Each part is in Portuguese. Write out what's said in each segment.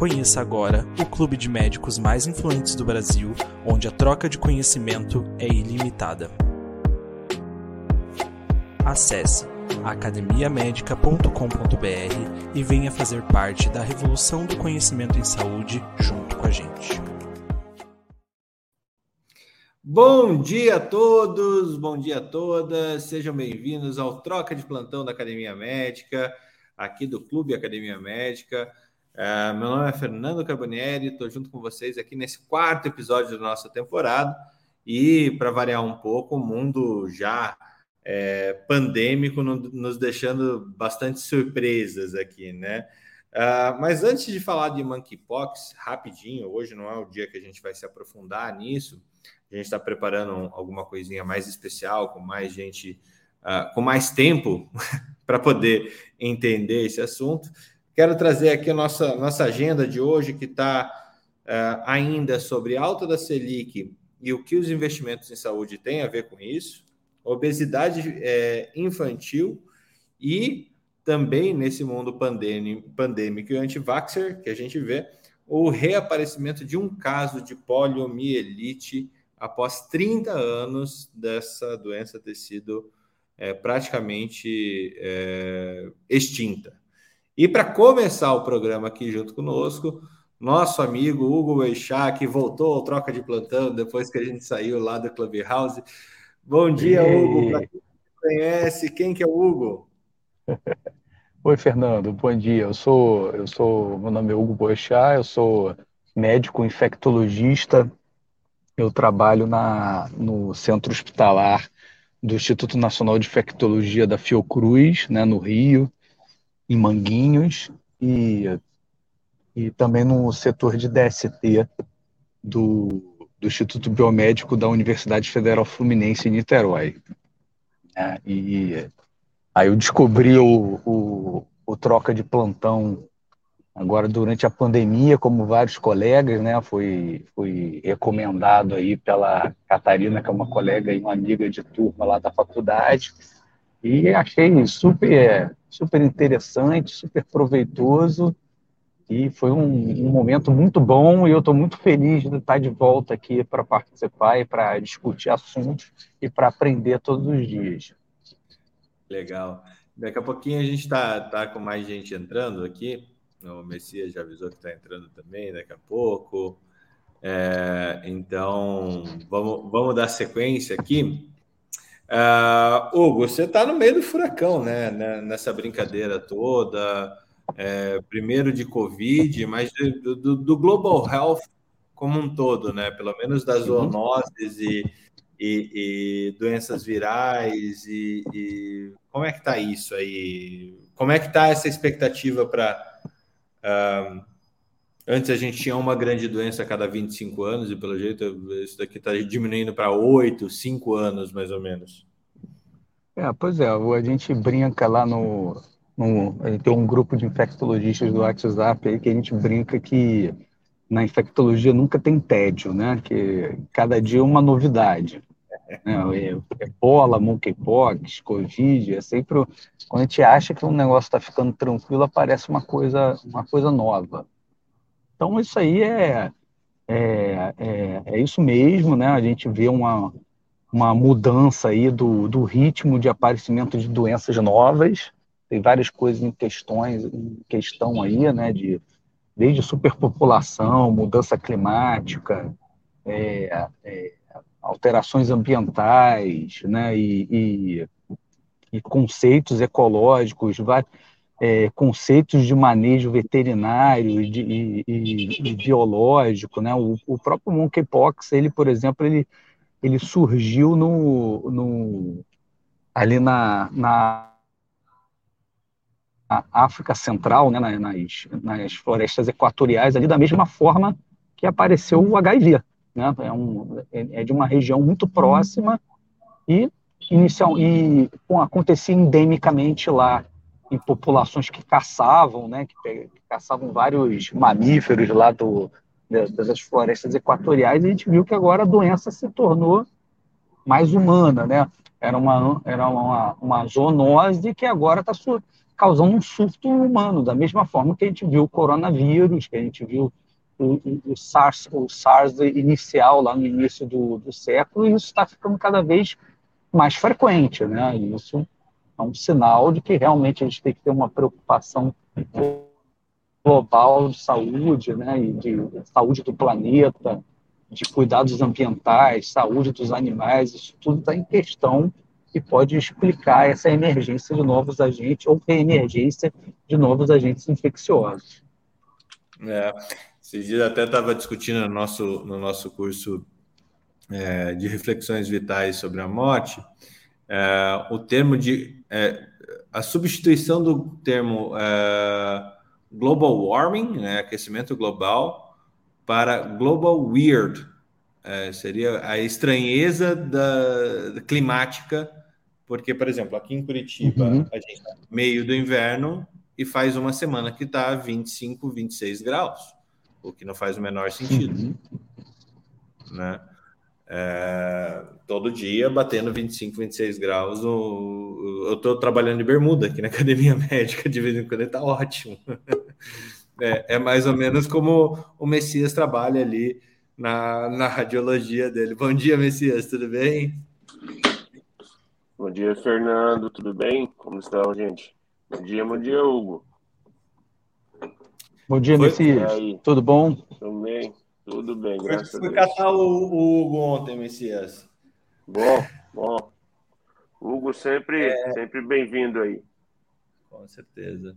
Conheça agora o clube de médicos mais influentes do Brasil, onde a troca de conhecimento é ilimitada. Acesse academiamedica.com.br e venha fazer parte da revolução do conhecimento em saúde junto com a gente. Bom dia a todos, bom dia a todas, sejam bem-vindos ao Troca de Plantão da Academia Médica, aqui do Clube Academia Médica. Uh, meu nome é Fernando Carbonieri, estou junto com vocês aqui nesse quarto episódio da nossa temporada. E para variar um pouco, o mundo já é, pandêmico, no, nos deixando bastante surpresas aqui, né? Uh, mas antes de falar de monkeypox, rapidinho, hoje não é o dia que a gente vai se aprofundar nisso. A gente está preparando alguma coisinha mais especial, com mais gente, uh, com mais tempo para poder entender esse assunto. Quero trazer aqui a nossa, nossa agenda de hoje, que está uh, ainda sobre alta da Selic e o que os investimentos em saúde têm a ver com isso obesidade é, infantil e também nesse mundo pandêmico e anti-vaxxer que a gente vê o reaparecimento de um caso de poliomielite após 30 anos dessa doença ter sido é, praticamente é, extinta. E para começar o programa aqui junto conosco, nosso amigo Hugo Eixá, que voltou ao troca de plantão depois que a gente saiu lá do Clubhouse. Bom dia, Hugo. Para quem conhece, quem que é o Hugo? Oi, Fernando. Bom dia. Eu sou, eu sou, meu nome é Hugo Boechat, eu sou médico infectologista. Eu trabalho na, no centro hospitalar do Instituto Nacional de Infectologia da Fiocruz, né, no Rio, em Manguinhos, e, e também no setor de DST do do Instituto Biomédico da Universidade Federal Fluminense em Niterói. É, e aí eu descobri o, o, o, troca de plantão agora durante a pandemia, como vários colegas, né? Foi, foi recomendado aí pela Catarina, que é uma colega e uma amiga de turma lá da faculdade, e achei super, super interessante, super proveitoso e foi um, um, momento muito bom e eu estou muito feliz de estar de volta aqui para participar e para discutir assuntos e para aprender todos os dias. Legal. Daqui a pouquinho a gente está tá com mais gente entrando aqui. O Messias já avisou que está entrando também daqui a pouco. É, então, vamos, vamos dar sequência aqui. Uh, Hugo, você está no meio do furacão, né? Nessa brincadeira toda é, primeiro de Covid, mas do, do, do, Global Health como um todo, né? Pelo menos das uhum. zoonoses e, e, e doenças virais e, e, como é que está isso aí? Como é que está essa expectativa para uh, antes a gente tinha uma grande doença a cada 25 anos e pelo jeito isso daqui está diminuindo para 8, 5 anos mais ou menos. É, pois é, a gente brinca lá no, no, tem um grupo de infectologistas do WhatsApp aí que a gente brinca que na infectologia nunca tem tédio, né? Que cada dia é uma novidade. Né? Ebola, monkeypox, Covid, é sempre quando a gente acha que um negócio está ficando tranquilo, aparece uma coisa, uma coisa nova. Então isso aí é, é, é, é isso mesmo, né? A gente vê uma, uma mudança aí do, do ritmo de aparecimento de doenças novas, tem várias coisas em questões em questão aí, né, de desde superpopulação, mudança climática, é, é, alterações ambientais né, e, e, e conceitos ecológicos, é, conceitos de manejo veterinário e, de, e, e biológico. Né? O, o, próprio monkeypox, ele, por exemplo, ele, ele surgiu no, no, ali na, na África Central, né, nas, nas florestas equatoriais, ali da mesma forma que apareceu o HIV. Né? É, um, é, é de uma região muito próxima e, inicial, e acontecia endemicamente lá, em populações que caçavam, né, que, que caçavam vários mamíferos lá do, das florestas equatoriais, a gente viu que agora a doença se tornou mais humana, né? Era uma, era uma, uma zoonose que agora está causando um surto humano, da mesma forma que a gente viu o coronavírus, que a gente viu o, o, SARS, o SARS inicial lá no início do, do século, e isso está ficando cada vez mais frequente, né? Isso é um sinal de que realmente a gente tem que ter uma preocupação global de saúde, né? E de saúde do planeta, de cuidados ambientais, saúde dos animais, isso tudo está em questão que pode explicar essa emergência de novos agentes ou reemergência de novos agentes infecciosos. É, esses dias até estava discutindo no nosso, no nosso curso é, de reflexões vitais sobre a morte, é, o termo de é, a substituição do termo é, global warming, né, aquecimento global, para global weird, é, seria a estranheza da, da climática porque, por exemplo, aqui em Curitiba, uhum. a gente está meio do inverno e faz uma semana que está 25, 26 graus, o que não faz o menor sentido. Uhum. Né? É, todo dia batendo 25, 26 graus. Eu estou trabalhando de bermuda aqui na academia médica, de vez em quando está ótimo. É, é, mais ou menos como o Messias trabalha ali na, na radiologia dele. Bom dia, Messias, tudo bem? Bom dia, Fernando. Tudo bem? Como estão, gente? Bom dia, bom dia, Hugo. Bom dia, Messias. Tudo bom? Tudo bem, tudo bem, graças a Deus. Fui catar o, o, Hugo ontem, Messias. Bom, bom. Hugo sempre, é... sempre bem-vindo aí. Com certeza.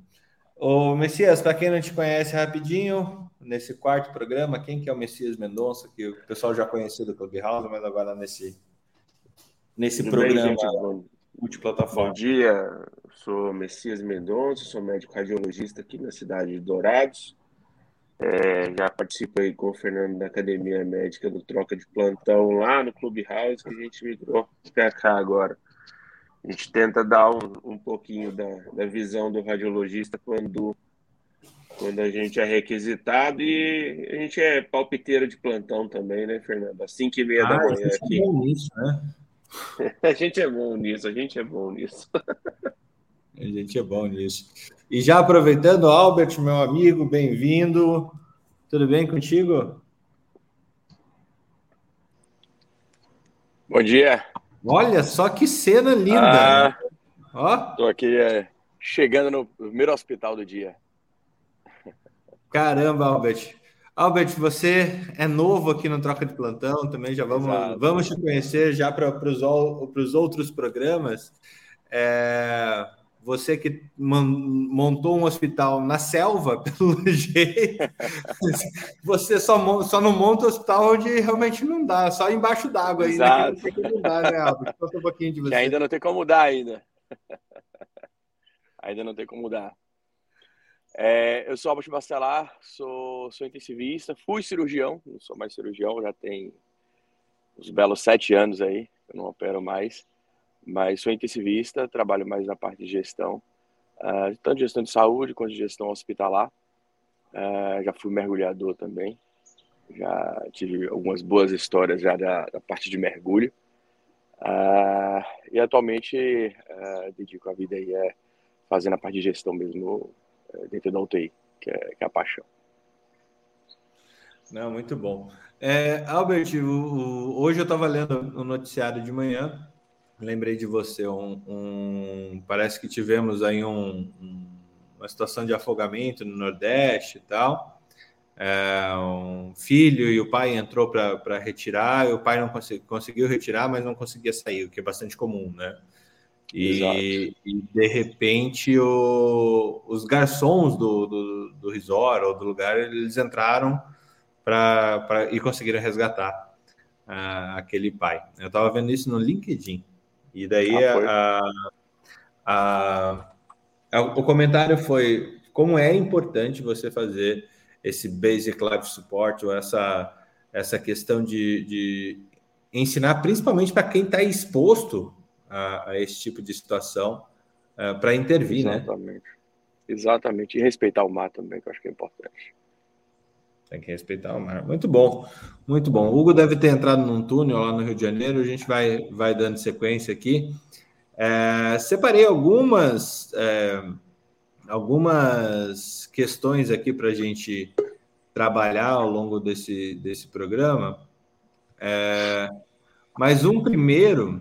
O Messias, para quem não te conhece rapidinho, nesse quarto programa, quem que é o Messias Mendonça, que o pessoal já conheceu do Clubhouse, mas agora nesse nesse Tudo programa bem, gente, multiplataforma. Bom dia, sou Messias Mendonça, sou médico radiologista aqui na cidade de Dourados. É, já participei com o Fernando da Academia Médica do Troca de Plantão lá no Clubhouse, que a gente migrou para cá agora. A gente tenta dar um, um pouquinho da, da visão do radiologista quando, quando a gente é requisitado e a gente é palpiteiro de plantão também, né, Fernando? Às 5 e meia ah, da manhã aqui. É isso, né? A gente é bom nisso, a gente é bom nisso. A gente é bom nisso. E já aproveitando, Albert, meu amigo, bem-vindo. Tudo bem contigo? Bom dia. Olha só que cena linda. Ah, Ó. Tô aqui é, chegando no primeiro hospital do dia. Caramba, Albert. Albert, você é novo aqui no Troca de Plantão, também já vamos, vamos te conhecer já para os outros programas. É, você que montou um hospital na selva, pelo jeito, você só, só não monta um hospital onde realmente não dá, só embaixo d'água ainda. Que não dá, né? Conta um pouquinho de você. Que ainda não tem como mudar ainda. ainda não tem como mudar. É, eu sou Albert Bacelar, sou, sou intensivista, fui cirurgião, não sou mais cirurgião, já tem uns belos sete anos aí, eu não opero mais, mas sou intensivista, trabalho mais na parte de gestão, uh, tanto de gestão de saúde quanto de gestão hospitalar. Uh, já fui mergulhador também, já tive algumas boas histórias já da, da parte de mergulho. Uh, e atualmente dedico a vida aí é fazendo a parte de gestão mesmo dentro da UTI, que é, que é a paixão. Não, muito bom. É, Albert, o, o, hoje eu estava lendo o noticiário de manhã, lembrei de você. Um, um parece que tivemos aí um, uma situação de afogamento no Nordeste e tal. É, um filho e o pai entrou para retirar, e o pai não consegui, conseguiu retirar, mas não conseguia sair, o que é bastante comum, né? E, e de repente o, os garçons do, do, do resort ou do lugar eles entraram para e conseguiram resgatar uh, aquele pai. Eu estava vendo isso no LinkedIn. E daí ah, a, a, a, o comentário foi como é importante você fazer esse basic life support ou essa, essa questão de, de ensinar principalmente para quem está exposto a, a, esse tipo de situação é, para intervir, né? Exatamente. né? Exatamente. E respeitar o mar também, que eu acho que é importante. Tem que respeitar o mar. Muito bom, muito bom. O Hugo deve ter entrado num túnel lá no Rio de Janeiro, a gente vai, vai dando sequência aqui. É, separei algumas, é, algumas questões aqui para a gente trabalhar ao longo desse, desse programa. É, mas um primeiro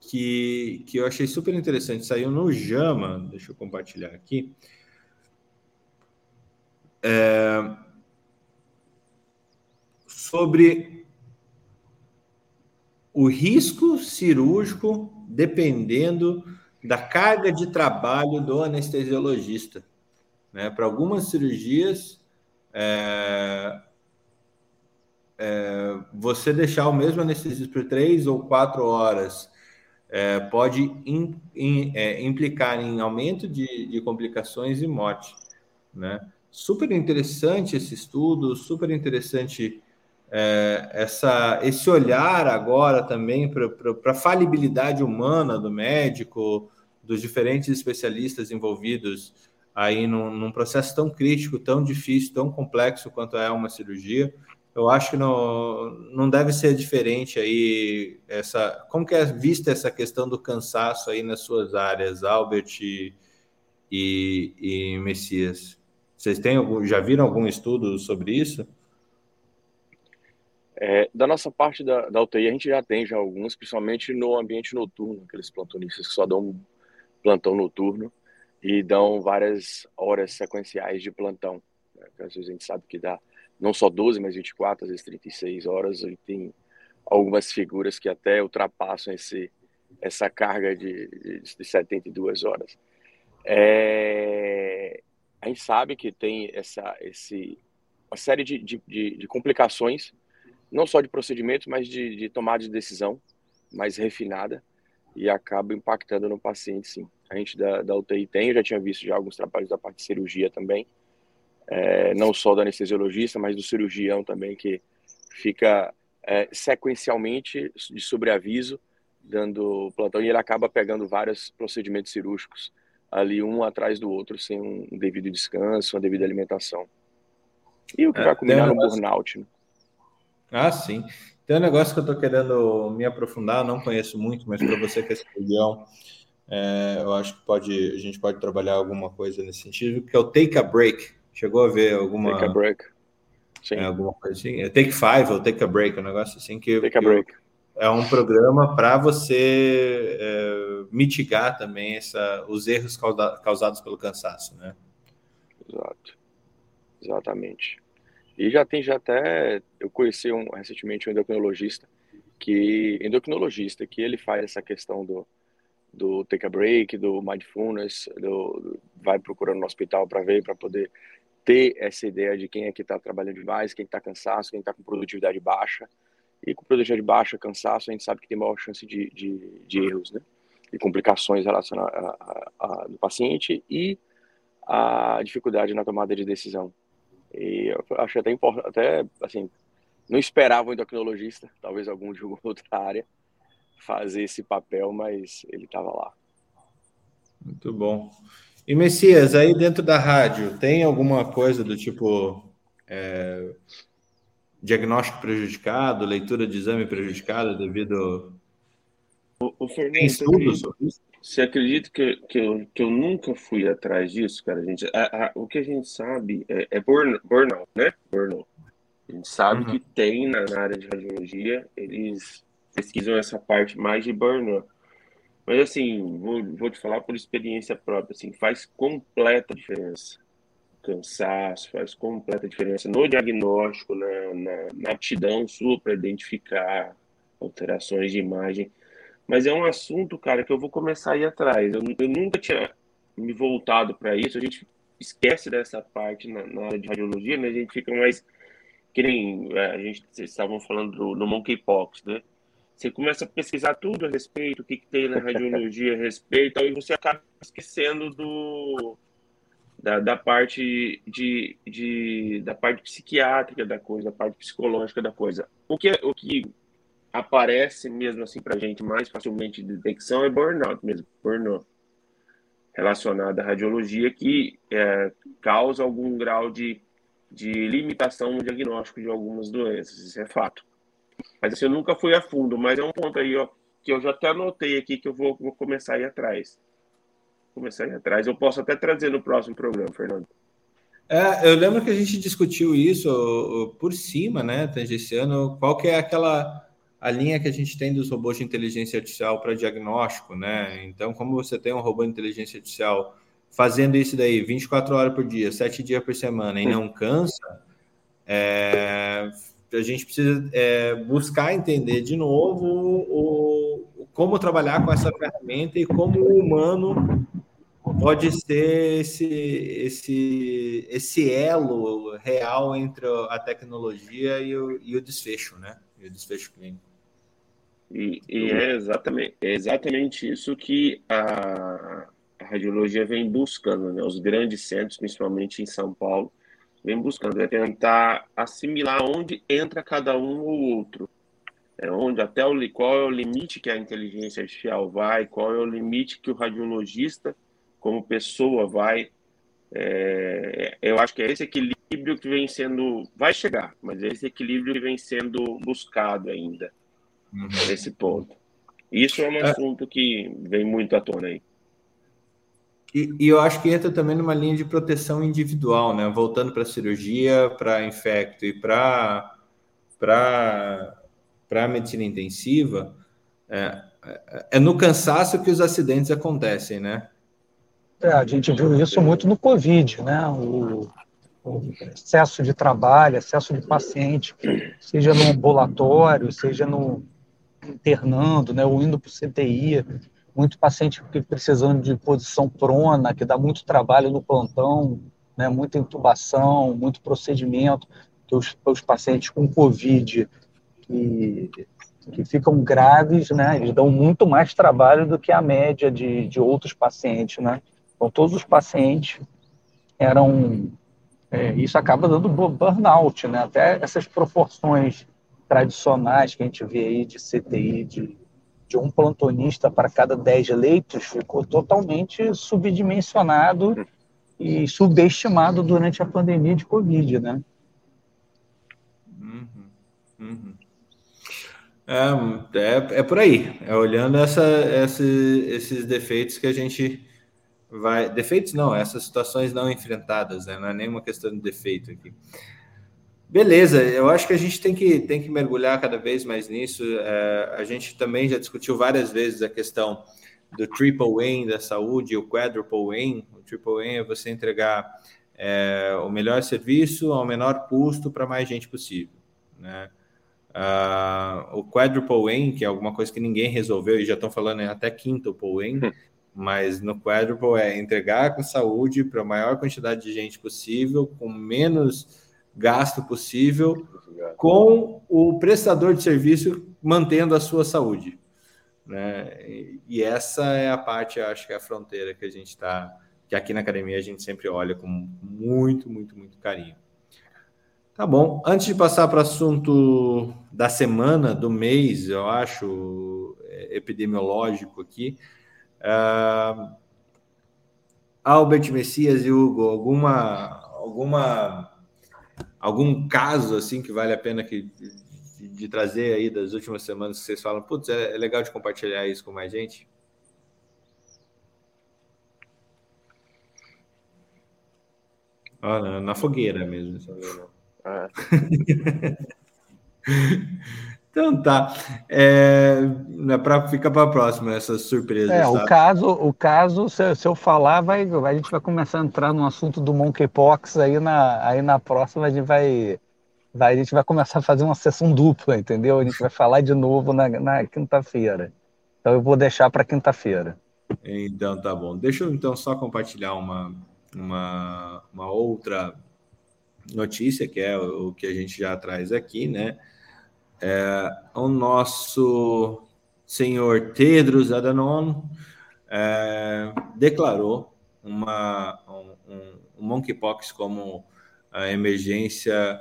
que, que eu achei super interessante, saiu no Jama, deixa eu compartilhar aqui. É, sobre o risco cirúrgico dependendo da carga de trabalho do anestesiologista. Né? Para algumas cirurgias, é, é, você deixar o mesmo anestesista por três ou quatro horas é, pode in, in, é, implicar em aumento de, de, complicações e morte. Né? Super interessante esse estudo, super interessante é, essa, esse olhar agora também para a falibilidade humana do médico, dos diferentes especialistas envolvidos aí num, num, processo tão crítico, tão difícil, tão complexo quanto é uma cirurgia. Eu acho que não, não deve ser diferente aí essa. Como que é vista essa questão do cansaço aí nas suas áreas, Albert e, e, e Messias? Vocês têm algum, já viram algum estudo sobre isso? É, da nossa parte da, da UTI, a gente já tem já alguns, principalmente no ambiente noturno, aqueles plantonistas que só dão plantão noturno e dão várias horas sequenciais de plantão. Né? Às vezes a gente sabe que dá não só 12, mas 24, às vezes 36 horas, e tem algumas figuras que até ultrapassam esse, essa carga de, de, de 72 horas. É, a gente sabe que tem essa, esse, uma série de, de, de complicações não só de procedimentos, mas de, de tomada de decisão mais refinada e acaba impactando no paciente, sim. A gente da, da UTI tem, eu já tinha visto já alguns trabalhos da parte de cirurgia também, é, não só do anestesiologista, mas do cirurgião também, que fica é, sequencialmente de sobreaviso, dando plantão, e ele acaba pegando vários procedimentos cirúrgicos ali um atrás do outro, sem um devido descanso, uma devida alimentação. E o que é, vai combinar no burnout, né? Ah, sim. Tem um negócio que eu estou querendo me aprofundar, não conheço muito, mas para você que é cirurgião, é, eu acho que pode, a gente pode trabalhar alguma coisa nesse sentido, que é o take a break. Chegou a ver alguma. Take a break. Sim. É, alguma coisa assim? É take five ou take a break, um negócio assim que. Take a break. É um programa para você é, mitigar também essa, os erros causa, causados pelo cansaço, né? Exato. Exatamente. E já tem já até eu conheci um, recentemente um endocrinologista que endocrinologista que ele faz essa questão do do take a break, do mindfulness, do, do vai procurando no hospital para ver, para poder ter essa ideia de quem é que está trabalhando demais, quem está cansado, quem está com produtividade baixa. E com produtividade baixa, cansaço, a gente sabe que tem maior chance de, de, de erros, né? E complicações relacionadas a, a, a, do paciente e a dificuldade na tomada de decisão. E eu achei até importante, até assim, não esperava um endocrinologista, talvez algum de outra área, fazer esse papel, mas ele estava lá. Muito bom. E Messias, aí dentro da rádio, tem alguma coisa do tipo é, diagnóstico prejudicado, leitura de exame prejudicado devido. O, o Fernando, estudos sobre isso? Você acredita que, que, eu, que eu nunca fui atrás disso, cara? gente, a, a, o que a gente sabe é, é burn, burnout, né? Burnout. A gente sabe uhum. que tem na, na, área de radiologia, eles pesquisam essa parte mais de burnout. Mas assim, vou, vou te falar por experiência própria, assim, faz completa diferença. Cansaço, faz completa diferença no diagnóstico, na, na, na aptidão sua para identificar alterações de imagem. Mas é um assunto, cara, que eu vou começar a ir atrás. Eu, eu nunca tinha me voltado para isso. A gente esquece dessa parte na, na, área de radiologia, né? A gente fica mais. Que nem é, a gente vocês estavam falando do, do monkeypox, né? Você começa a pesquisar tudo a respeito, o que, que tem na radiologia a respeito, e você acaba esquecendo do, da, da parte de, de, da parte psiquiátrica da coisa, da parte psicológica da coisa. O que, o que aparece mesmo assim para a gente mais facilmente de detecção é burnout mesmo, burnout relacionado à radiologia que é, causa algum grau de, de limitação no diagnóstico de algumas doenças, isso é fato. Mas assim, eu nunca fui a fundo, mas é um ponto aí ó, que eu já até anotei aqui que eu vou, vou começar a ir atrás. Começar a ir atrás. Eu posso até trazer no próximo programa, Fernando. É, eu lembro que a gente discutiu isso por cima, né, tangenciano, qual que é aquela a linha que a gente tem dos robôs de inteligência artificial para diagnóstico, né? Então, como você tem um robô de inteligência artificial fazendo isso daí 24 horas por dia, 7 dias por semana e não cansa, é, a gente precisa é, buscar entender de novo o, o, como trabalhar com essa ferramenta e como o humano pode ser esse, esse, esse elo real entre a tecnologia e o, e o desfecho, né? E o desfecho clínico. E, e é, exatamente, é exatamente isso que a, radiologia vem buscando, né? Os grandes centros, principalmente em São Paulo, vem buscando, é tentar assimilar onde entra cada um ou outro. É onde até o qual é o limite que a inteligência artificial vai, qual é o limite que o radiologista, como pessoa, vai. É, eu acho que é esse equilíbrio que vem sendo, vai chegar, mas é esse equilíbrio que vem sendo buscado ainda uhum. nesse ponto. Isso é um é. assunto que vem muito à tona aí. E, e, eu acho que entra também numa linha de proteção individual, né? Voltando para a cirurgia, para infecto e para para medicina intensiva, é, é, é no cansaço que os acidentes acontecem, né? É, a gente viu isso muito no Covid, né? O, o excesso de trabalho, excesso de paciente, seja no ambulatório, seja no, internando, né, ou indo para o CTI, muito paciente precisando de posição prona, que dá muito trabalho no plantão, né, muita intubação, muito procedimento, que os, os pacientes com Covid que, que ficam graves, né, eles dão muito mais trabalho do que a média de, de outros pacientes, né. Então, todos os pacientes eram... É, isso acaba dando burnout, né, até essas proporções tradicionais que a gente vê aí de CTI, de, de um plantonista para cada 10 leitos, ficou totalmente subdimensionado e subestimado durante a pandemia de Covid, né? Uhum, uhum. É, é, é, por aí, é olhando essa, essa, esses defeitos que a gente vai. Defeitos não, essas situações não enfrentadas, né? não é nenhuma questão de defeito aqui. Beleza, eu acho que a gente tem que, tem que mergulhar cada vez mais nisso. É, a gente também já discutiu várias vezes a questão do triple win da saúde, o quadruple win. O triple win é você entregar é, o melhor serviço ao menor custo para mais gente possível. Né? Uh, o quadruple win, que é alguma coisa que ninguém resolveu, e já estão falando até quintuple win, hum. Mas no quadruple é entregar com saúde para a maior quantidade de gente possível, com menos gasto possível com o prestador de serviço mantendo a sua saúde. Né? E essa é a parte, acho que é a fronteira que a gente está, que aqui na academia a gente sempre olha com muito, muito, muito carinho. Tá bom. Antes de passar para o assunto da semana, do mês, eu acho, é, epidemiológico aqui, uh, Albert Messias e Hugo, alguma, alguma algum caso assim que vale a pena que, de, de trazer aí das últimas semanas que vocês falam, putz, é, é legal de compartilhar isso com mais gente? Ah, na, na, fogueira mesmo. Ah. Então tá. É, é para ficar para a próxima essa surpresa. É, o caso, o caso se, se, eu falar, vai, a gente vai começar a entrar no assunto do monkeypox aí na, aí na próxima a gente vai, vai, a gente vai começar a fazer uma sessão dupla, entendeu? A gente vai falar de novo na, na quinta-feira. Então eu vou deixar para quinta-feira. Então tá bom. Deixa eu então só compartilhar uma, uma, uma outra notícia que é o, o que a gente já traz aqui, né? É, o nosso senhor Tedros Adhanom é, declarou uma, um, um, monkeypox como emergência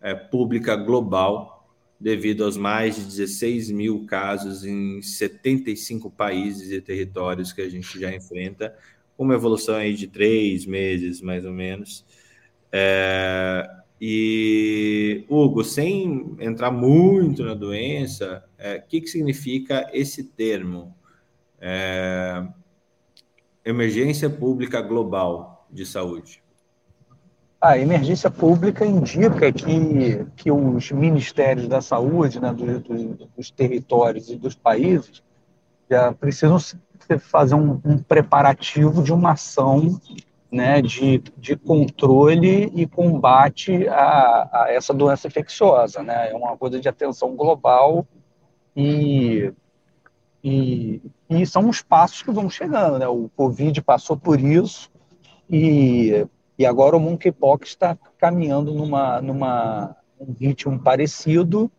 é, pública global devido aos mais de 16 mil casos em 75 países e territórios que a gente já enfrenta, uma evolução aí de três meses, mais ou menos. É, e, Hugo, sem entrar muito na doença, o é, que, que significa esse termo? É, emergência pública global de saúde. A emergência pública indica que, que os ministérios da saúde, né, dos, dos territórios e dos países, já precisam fazer um, um preparativo de uma ação né, de, de controle e combate a, a, essa doença infecciosa. Né? É uma coisa de atenção global e, e, e são os passos que vão chegando. Né? O Covid passou por isso e, e agora o monkeypox está caminhando numa, numa um ritmo parecido.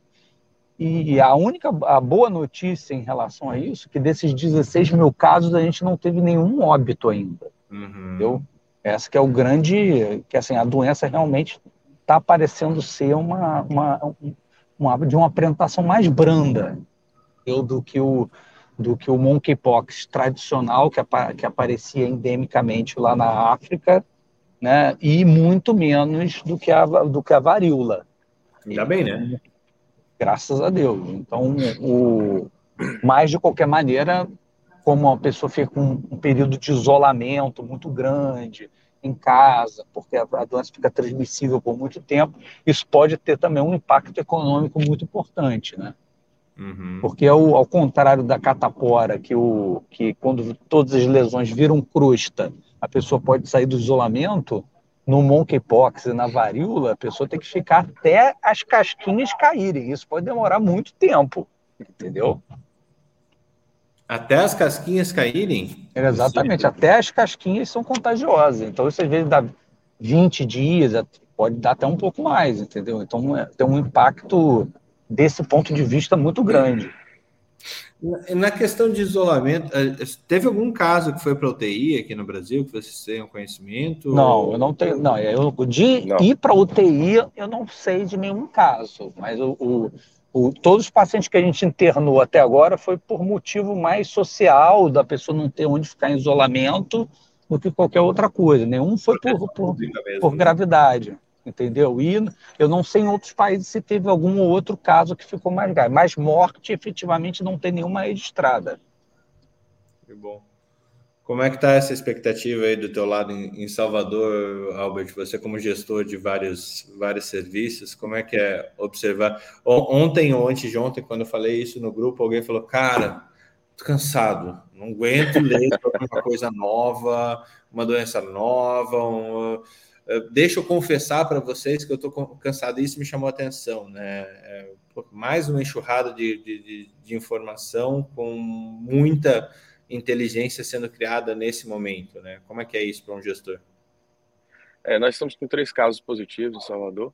E a única, a boa notícia em relação a isso, que desses 16 mil casos a gente não teve nenhum óbito ainda. Uhum. Entendeu? Essa que é o grande, que assim, a doença realmente está parecendo ser uma, uma, uma, de uma apresentação mais branda do que o do que o monkeypox tradicional que, que aparecia endemicamente lá na África, né? E muito menos do que a do que a varíola. Ainda bem, né? Graças a Deus. Então, o, mas de qualquer maneira, como a pessoa fica com um período de isolamento muito grande em casa, porque a, doença fica transmissível por muito tempo, isso pode ter também um impacto econômico muito importante, né? Uhum. Porque ao, ao, contrário da catapora, que, o, que quando todas as lesões viram crosta, a pessoa pode sair do isolamento, no monkeypox e na varíola, a pessoa tem que ficar até as casquinhas caírem. Isso pode demorar muito tempo, entendeu? Até as casquinhas caírem? Exatamente, até as casquinhas são contagiosas. Então, isso às vezes dá 20 dias, pode dar até um pouco mais, entendeu? Então, é, tem um impacto desse ponto de vista muito grande. Na questão de isolamento, é, teve algum caso que foi para UTI aqui no Brasil que vocês tenham conhecimento? Não, eu não tenho. Não, eu, de não. ir para UTI, eu não sei de nenhum caso, mas o, o o, todos os pacientes que a gente internou até agora foi por motivo mais social, da pessoa não ter onde ficar em isolamento, do que qualquer outra coisa. Nenhum foi por, por, por gravidade, entendeu? E eu não sei em outros países se teve algum outro caso que ficou mais grave. Mas morte, efetivamente, não tem nenhuma registrada. Que bom. Como é que está essa expectativa aí do teu lado em, Salvador, Albert? Você como gestor de vários, vários serviços, como é que é observar? Ontem ou antes de ontem, quando eu falei isso no grupo, alguém falou, cara, tô cansado, não aguento ler uma coisa nova, uma doença nova, um... deixa eu confessar para vocês que eu estou cansado, isso me chamou a atenção, né? É, mais uma enxurrada de, de, de informação com muita inteligência sendo criada nesse momento, né? Como é que é isso para um gestor? É, nós estamos com três casos positivos em Salvador.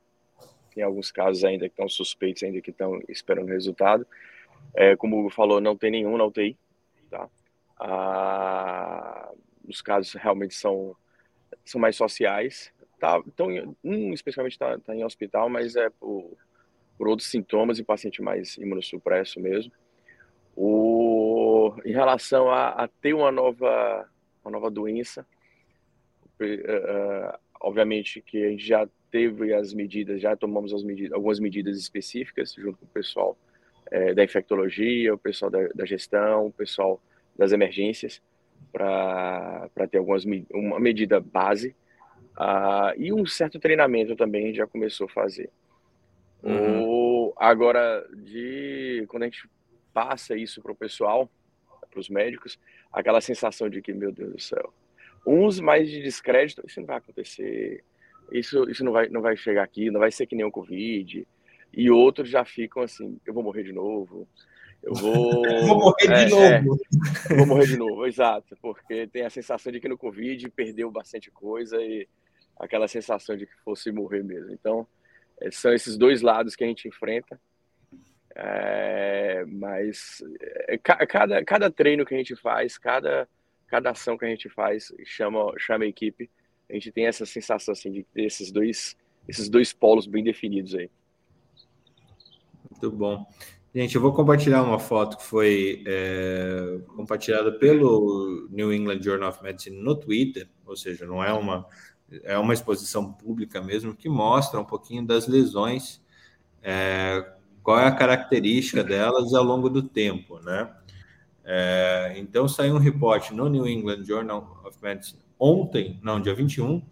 Tem alguns casos ainda que estão suspeitos, ainda que estão esperando resultado. É, como o Hugo falou, não tem nenhum na UTI, tá? Ah, os casos realmente são, são mais sociais. Tá, então, um especialmente está tá em hospital, mas é por, por outros sintomas e paciente mais imunossupresso mesmo. O, em relação a, a, ter uma nova, uma nova doença, uh, obviamente que a gente já teve as medidas, já tomamos as medidas, algumas medidas específicas junto com o pessoal é, da infectologia, o pessoal da, da, gestão, o pessoal das emergências, para ter algumas, uma medida base uh, e um certo treinamento também já começou a fazer. Uhum. O, agora, de quando a gente passa isso para o pessoal, para os médicos, aquela sensação de que, meu Deus do céu, uns mais de descrédito, isso não vai acontecer, isso, isso não, vai, não vai chegar aqui, não vai ser que nem o Covid, e outros já ficam assim, eu vou morrer de novo, eu vou. vou morrer é, de novo. É, vou morrer de novo, exato. Porque tem a sensação de que no Covid perdeu bastante coisa e aquela sensação de que fosse morrer mesmo. Então, é, são esses dois lados que a gente enfrenta. É, mas é, cada, cada treino que a gente faz, cada, cada ação que a gente faz, chama, chama a equipe. A gente tem essa sensação assim, de ter esses dois, esses dois polos bem definidos aí. Muito bom. Gente, eu vou compartilhar uma foto que foi é, compartilhada pelo New England Journal of Medicine no Twitter, ou seja, não é uma é uma exposição pública mesmo que mostra um pouquinho das lesões, é, qual é a característica delas ao longo do tempo, né? É, então saiu um reporte no New England Journal of Medicine ontem, não, dia 21,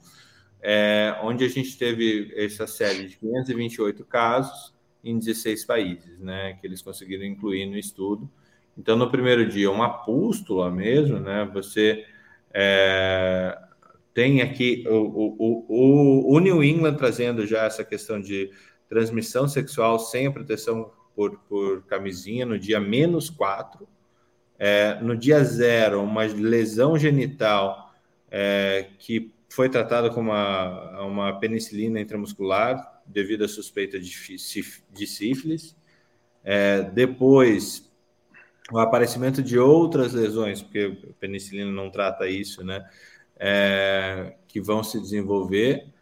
é, onde a gente teve essa série de 528 casos em 16 países, né, que eles conseguiram incluir no estudo. Então, no primeiro dia, uma pústula mesmo, né, você é, tem aqui o, o, o, o, New England trazendo já essa questão de transmissão sexual sem a proteção por, por camisinha no dia menos 4. É, no dia zero, uma lesão genital é, que foi tratada com uma, uma penicilina intramuscular, devido à suspeita de, de sífilis. É, depois, o aparecimento de outras lesões, porque a penicilina não trata isso, né? É, que vão se desenvolver.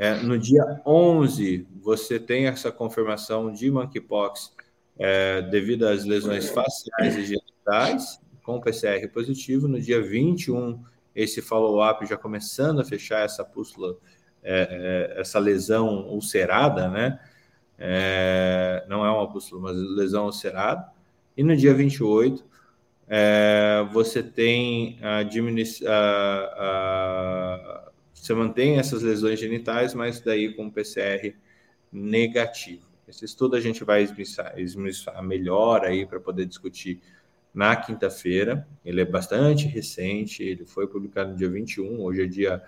É, no dia 11, você tem essa confirmação de monkeypox é, devido às lesões faciais e genitais, com PCR positivo. No dia 21, esse follow-up já começando a fechar essa pústula é, é, essa lesão ulcerada, né? É, não é uma pústula, mas lesão ulcerada. E no dia 28, é, você tem a diminuição. Você mantém essas lesões genitais, mas daí com PCR negativo. Esse estudo a gente vai esmiuçar, melhor aí para poder discutir na quinta-feira. Ele é bastante recente, ele foi publicado no dia 21, hoje é dia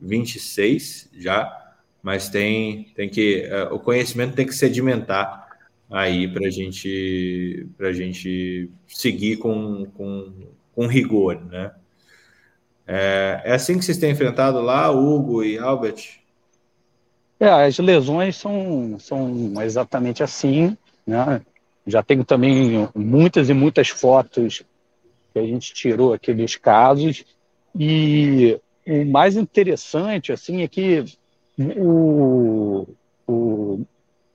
26 já, mas tem, tem que uh, o conhecimento tem que sedimentar aí para gente para gente seguir com, com, com rigor, né? É, é, assim que vocês têm enfrentado lá, Hugo e Albert? É, as lesões são, são exatamente assim, né? Já tenho também muitas e muitas fotos que a gente tirou aqueles casos e o mais interessante assim é que o, o,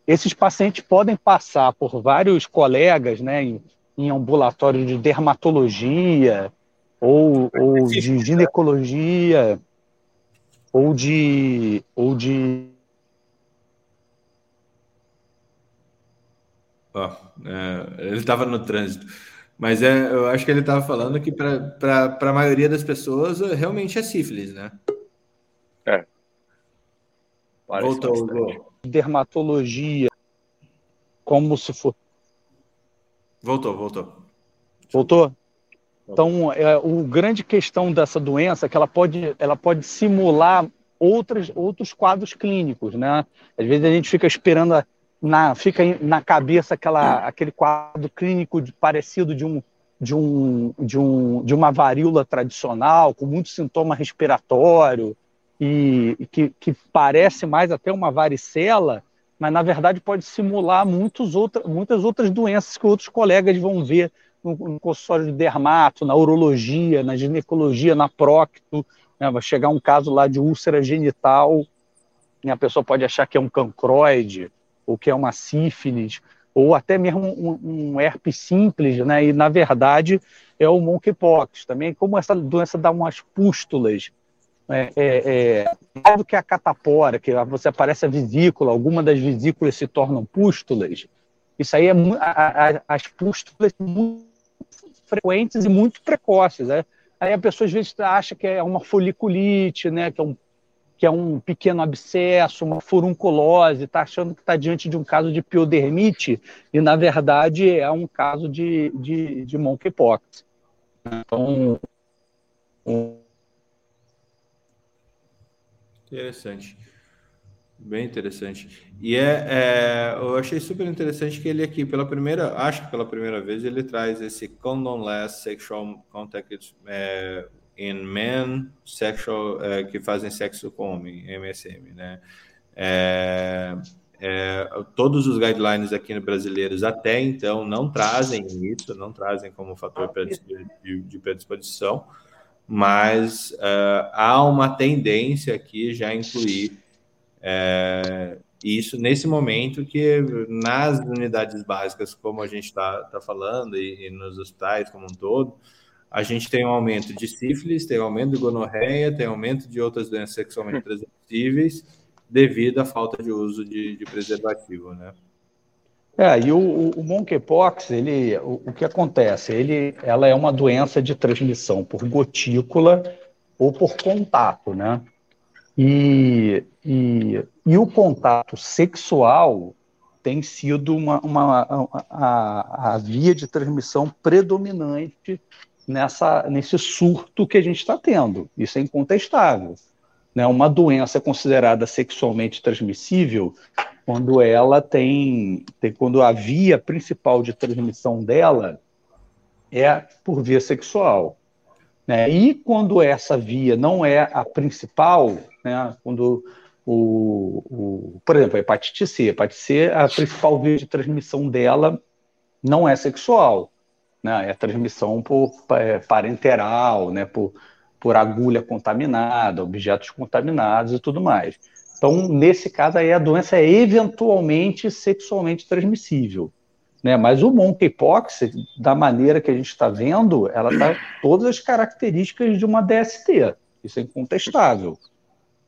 esses pacientes podem passar por vários colegas né, em, em ambulatório de dermatologia ou, ou de ginecologia ou de ou de oh, é, ele estava no trânsito mas é, eu acho que ele estava falando que para a maioria das pessoas realmente é sífilis, né? É. Parece Voltou, voltou. Dermatologia, como se for. Voltou, voltou. Voltou? Então, é, o grande questão dessa doença é que ela pode, ela pode simular outras, outros quadros clínicos, né? Às vezes a gente fica esperando a, na, fica na cabeça aquela, aquele quadro clínico de, parecido de um, de, um, de, um, de uma varíola tradicional, com muito sintoma respiratório, e, e que, que parece mais até uma varicela, mas na verdade pode simular muitos outra, muitas outras doenças que outros colegas vão ver no, no consultório de dermato, na urologia, na ginecologia, na prócto. Né? Vai chegar um caso lá de úlcera genital, e a pessoa pode achar que é um cancroide, ou que é uma sífilis, ou até mesmo um, um herpes simples, né? E na verdade é o monkeypox também. Como essa doença dá umas pústulas, é, é, é, mais do que a catapora, que você aparece a vesícula, alguma das vesículas se tornam pústulas. Isso aí é a, a, as pústulas frequentes e muito precoces. Né? Aí a pessoa às vezes acha que é uma foliculite, né? Que é um que é um pequeno abscesso, uma furunculose, está achando que está diante de um caso de piodermite, e na verdade é um caso de, de, de monkeypox. Então. Um... Interessante. Bem interessante. E é, é, eu achei super interessante que ele aqui, pela primeira, acho que pela primeira vez, ele traz esse condomless sexual contact é, in men sexual, é, que fazem sexo com homem, MSM, né? É, é, todos os guidelines aqui no brasileiros até então não trazem isso, não trazem como fator de, de predisposição, mas uh, há uma tendência aqui já incluir é, isso nesse momento que nas unidades básicas, como a gente está tá falando, e, e, nos hospitais como um todo, a gente tem um aumento de sífilis, tem um aumento de gonorreia, tem um aumento de outras doenças sexualmente transmissíveis devido à falta de uso de, de preservativo, né? É, e o, o monkeypox, ele, o, o, que acontece? Ele, ela é uma doença de transmissão por gotícula ou por contato, né? E, e, e o contato sexual tem sido uma, uma a, a, a, via de transmissão predominante nessa, nesse surto que a gente está tendo. Isso é incontestável. Né? Uma doença considerada sexualmente transmissível quando ela tem, tem, quando a via principal de transmissão dela é por via sexual. Né? E quando essa via não é a principal, né? quando o, o, por exemplo, a hepatite C, a hepatite C, a principal via de transmissão dela não é sexual, né? é transmissão por é, parenteral, né? por, por agulha contaminada, objetos contaminados e tudo mais. Então, nesse caso aí, a doença é eventualmente sexualmente transmissível. Né? Mas o monkeypox, da maneira que a gente está vendo, ela está todas as características de uma DST. Isso é incontestável.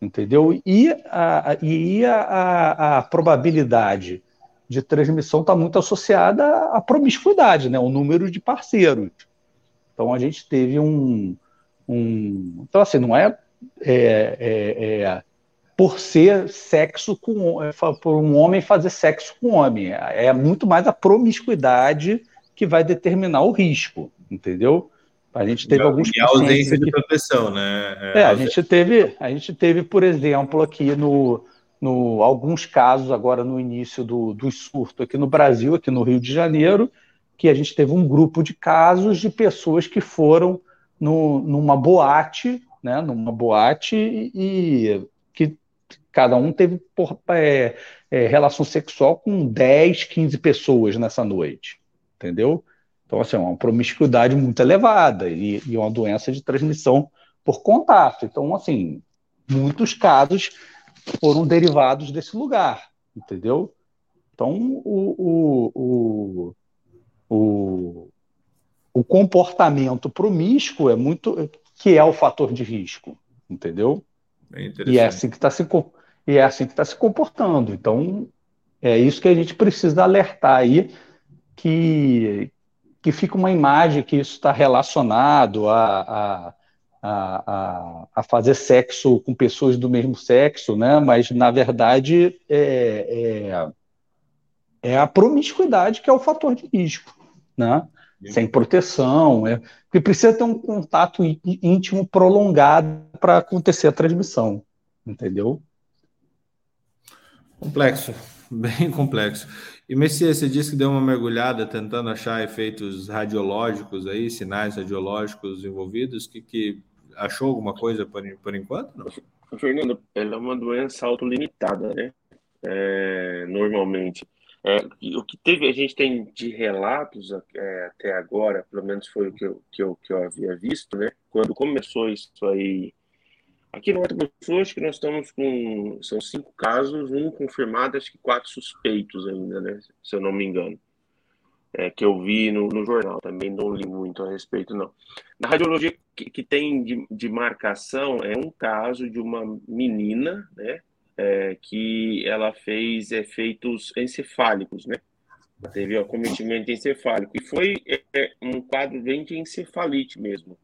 Entendeu? E a, e a, a, a probabilidade de transmissão está muito associada à promiscuidade, né? o número de parceiros. Então a gente teve um. um então, assim, não é, é, é, é por ser sexo com é, por um homem fazer sexo com homem. É muito mais a promiscuidade que vai determinar o risco, entendeu? A gente teve e alguns e a ausência de proteção, né? É, é a gente teve, a gente teve, por exemplo, aqui no, no alguns casos agora no início do, do surto aqui no Brasil, aqui no Rio de Janeiro, que a gente teve um grupo de casos de pessoas que foram no, numa boate, né, numa boate e que cada um teve por, é, é, relação sexual com 10, 15 pessoas nessa noite, entendeu? Então, assim, é uma promiscuidade muito elevada e, e uma doença de transmissão por contato. Então, assim, muitos casos foram derivados desse lugar, entendeu? Então, o, o, o, o, o comportamento promíscuo é muito que é o fator de risco, entendeu? E é assim que está se e é assim que está se comportando. Então, é isso que a gente precisa alertar aí, que, que fica uma imagem que isso está relacionado a, a, a, a, fazer sexo com pessoas do mesmo sexo, né? mas, na verdade, é, é, é a promiscuidade que é o fator de risco. Né? Sem proteção, é, porque precisa ter um contato íntimo prolongado para acontecer a transmissão, entendeu? Complexo, bem complexo. E Messias, você disse que deu uma mergulhada tentando achar efeitos radiológicos aí, sinais radiológicos envolvidos. Que, que achou alguma coisa por, por enquanto? Não? Fernando, ela é uma doença autolimitada, né? É, normalmente. É, o que teve, a gente tem de relatos é, até agora, pelo menos foi o que eu, que, eu, que eu havia visto, né? Quando começou isso aí Aqui no Mato Grosso, acho que nós estamos com. São cinco casos, um confirmado, acho que quatro suspeitos ainda, né? Se eu não me engano. É, que eu vi no, no, jornal, também não li muito a respeito, não. Na radiologia que, que tem de, de, marcação é um caso de uma menina, né? É, que ela fez efeitos encefálicos, né? Teve acometimento encefálico. E foi é, um quadro bem de encefalite mesmo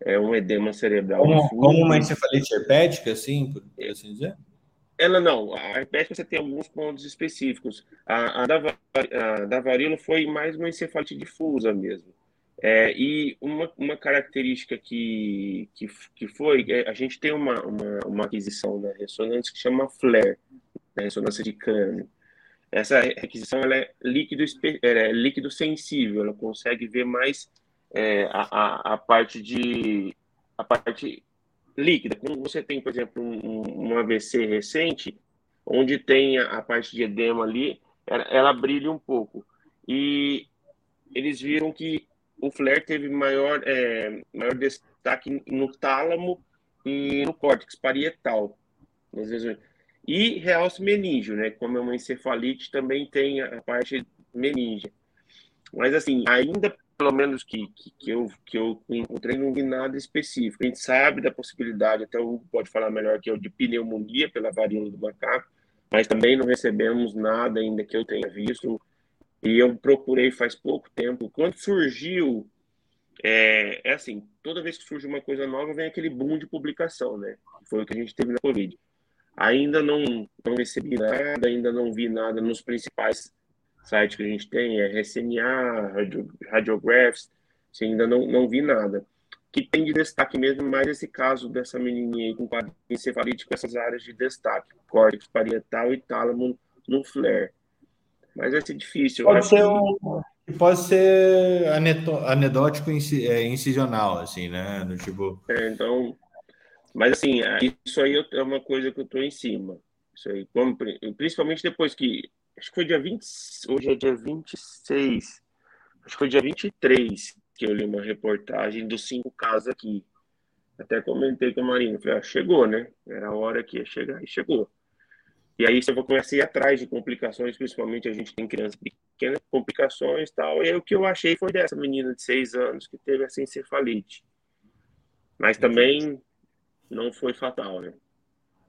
é um edema cerebral. Como, como uma encefalite herpética, assim, por assim dizer? Ela não, a herpética você tem alguns pontos específicos. A, a, da, a da varíola foi mais uma encefalite difusa mesmo. É, e uma, uma característica que, que, que foi, é, a gente tem uma, uma, uma aquisição da ressonância que chama FLAIR, né, ressonância de crânio. Essa requisição ela é, líquido, é líquido sensível, ela consegue ver mais é, a, a, a, parte de a parte líquida. Quando você tem, por exemplo, um, um AVC recente, onde tem a, a, parte de edema ali, ela, ela brilha um pouco. E eles viram que o flare teve maior, é, maior destaque no tálamo e no córtex parietal. E realce meníngeo, né? Como é uma encefalite, também tem a parte meníngea. Mas, assim, ainda pelo menos que, que, que, eu, que eu encontrei, não vi nada específico. A gente sabe da possibilidade, até o Hugo pode falar melhor que eu, de pneumonia pela varíola do macaco, mas também não recebemos nada ainda que eu tenha visto. E eu procurei faz pouco tempo. Quando surgiu, é, é assim, toda vez que surge uma coisa nova, vem aquele boom de publicação, né? Foi o que a gente teve na Covid. Ainda não, não recebi nada, ainda não vi nada nos principais sites que a gente tem, é Radio, Radiographs, assim, ainda não, não vi nada. Que tem de destaque mesmo mais esse caso dessa menininha aí com encefalite com essas áreas de destaque, córtex parietal e tálamo no flare. Mas vai ser difícil. Pode ser, um, pode ser anedótico é, incisional, assim, né? No tipo... É, então, mas assim, isso aí é uma coisa que eu estou em cima. Isso aí, como, principalmente depois que. Acho que foi dia 20. Hoje é dia 26. Acho que foi dia 23 que eu li uma reportagem dos cinco casos aqui. Até comentei com a Marina. Falei, ah, chegou, né? Era a hora que ia chegar e chegou. E aí você vai começar a ir atrás de complicações, principalmente a gente tem crianças pequenas, complicações e tal. E aí o que eu achei foi dessa menina de seis anos que teve essa encefalite. Mas também não foi fatal, né?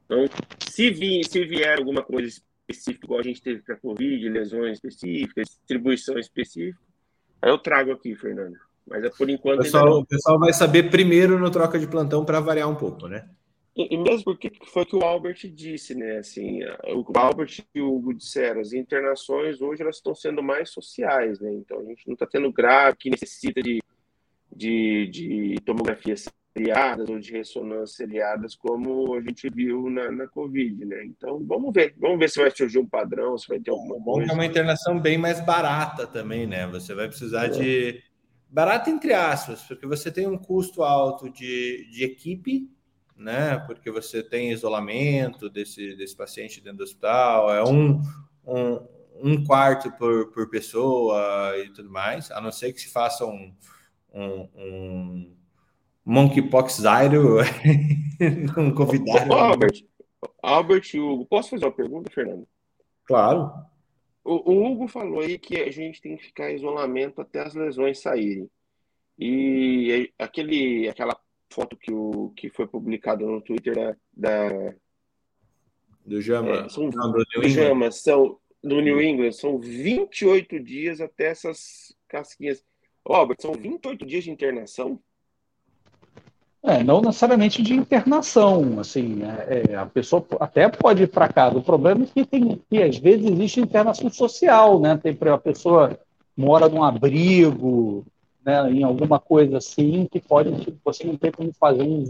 Então, se, se vier alguma coisa específica, igual a gente teve para a Covid, lesões específicas, distribuição específica, aí eu trago aqui, Fernando. Mas é por enquanto. O pessoal, o pessoal vai saber primeiro no troca de plantão para variar um pouco, né? E, e mesmo porque foi o que o Albert disse, né? Assim, o Albert e o Hugo disseram, as internações hoje elas estão sendo mais sociais, né? Então a gente não está tendo grave que necessita de, de, de tomografia seriadas ou de ressonância seriadas, como a gente viu na, na Covid, né? Então, vamos ver. Vamos ver se vai surgir um padrão, se vai ter alguma Bom, coisa. É uma internação bem mais barata também, né? Você vai precisar é. de... Barata entre aspas, porque você tem um custo alto de, de equipe, né? Porque você tem isolamento desse, desse paciente dentro do hospital, é um, um, um quarto por, por pessoa e tudo mais, a não ser que se faça um, um, um Monkeypox Zairo, não convidaram. Albert, Albert e Hugo, posso fazer uma pergunta, Fernando? Claro. O, o, Hugo falou aí que a gente tem que ficar em isolamento até as lesões saírem. E aquele, aquela foto que, o, que foi publicada no Twitter da, da do Jama, é, são, não, do, do Jama são do New England são 28 dias até essas casquinhas. Albert, são 28 dias de internação? É, não necessariamente de internação, assim, é, é, a pessoa até pode ir para casa. O problema é que, tem, que às vezes existe internação social, né? Tem a pessoa mora num abrigo, né, em alguma coisa assim, que pode, tipo, você não tem como fazer um,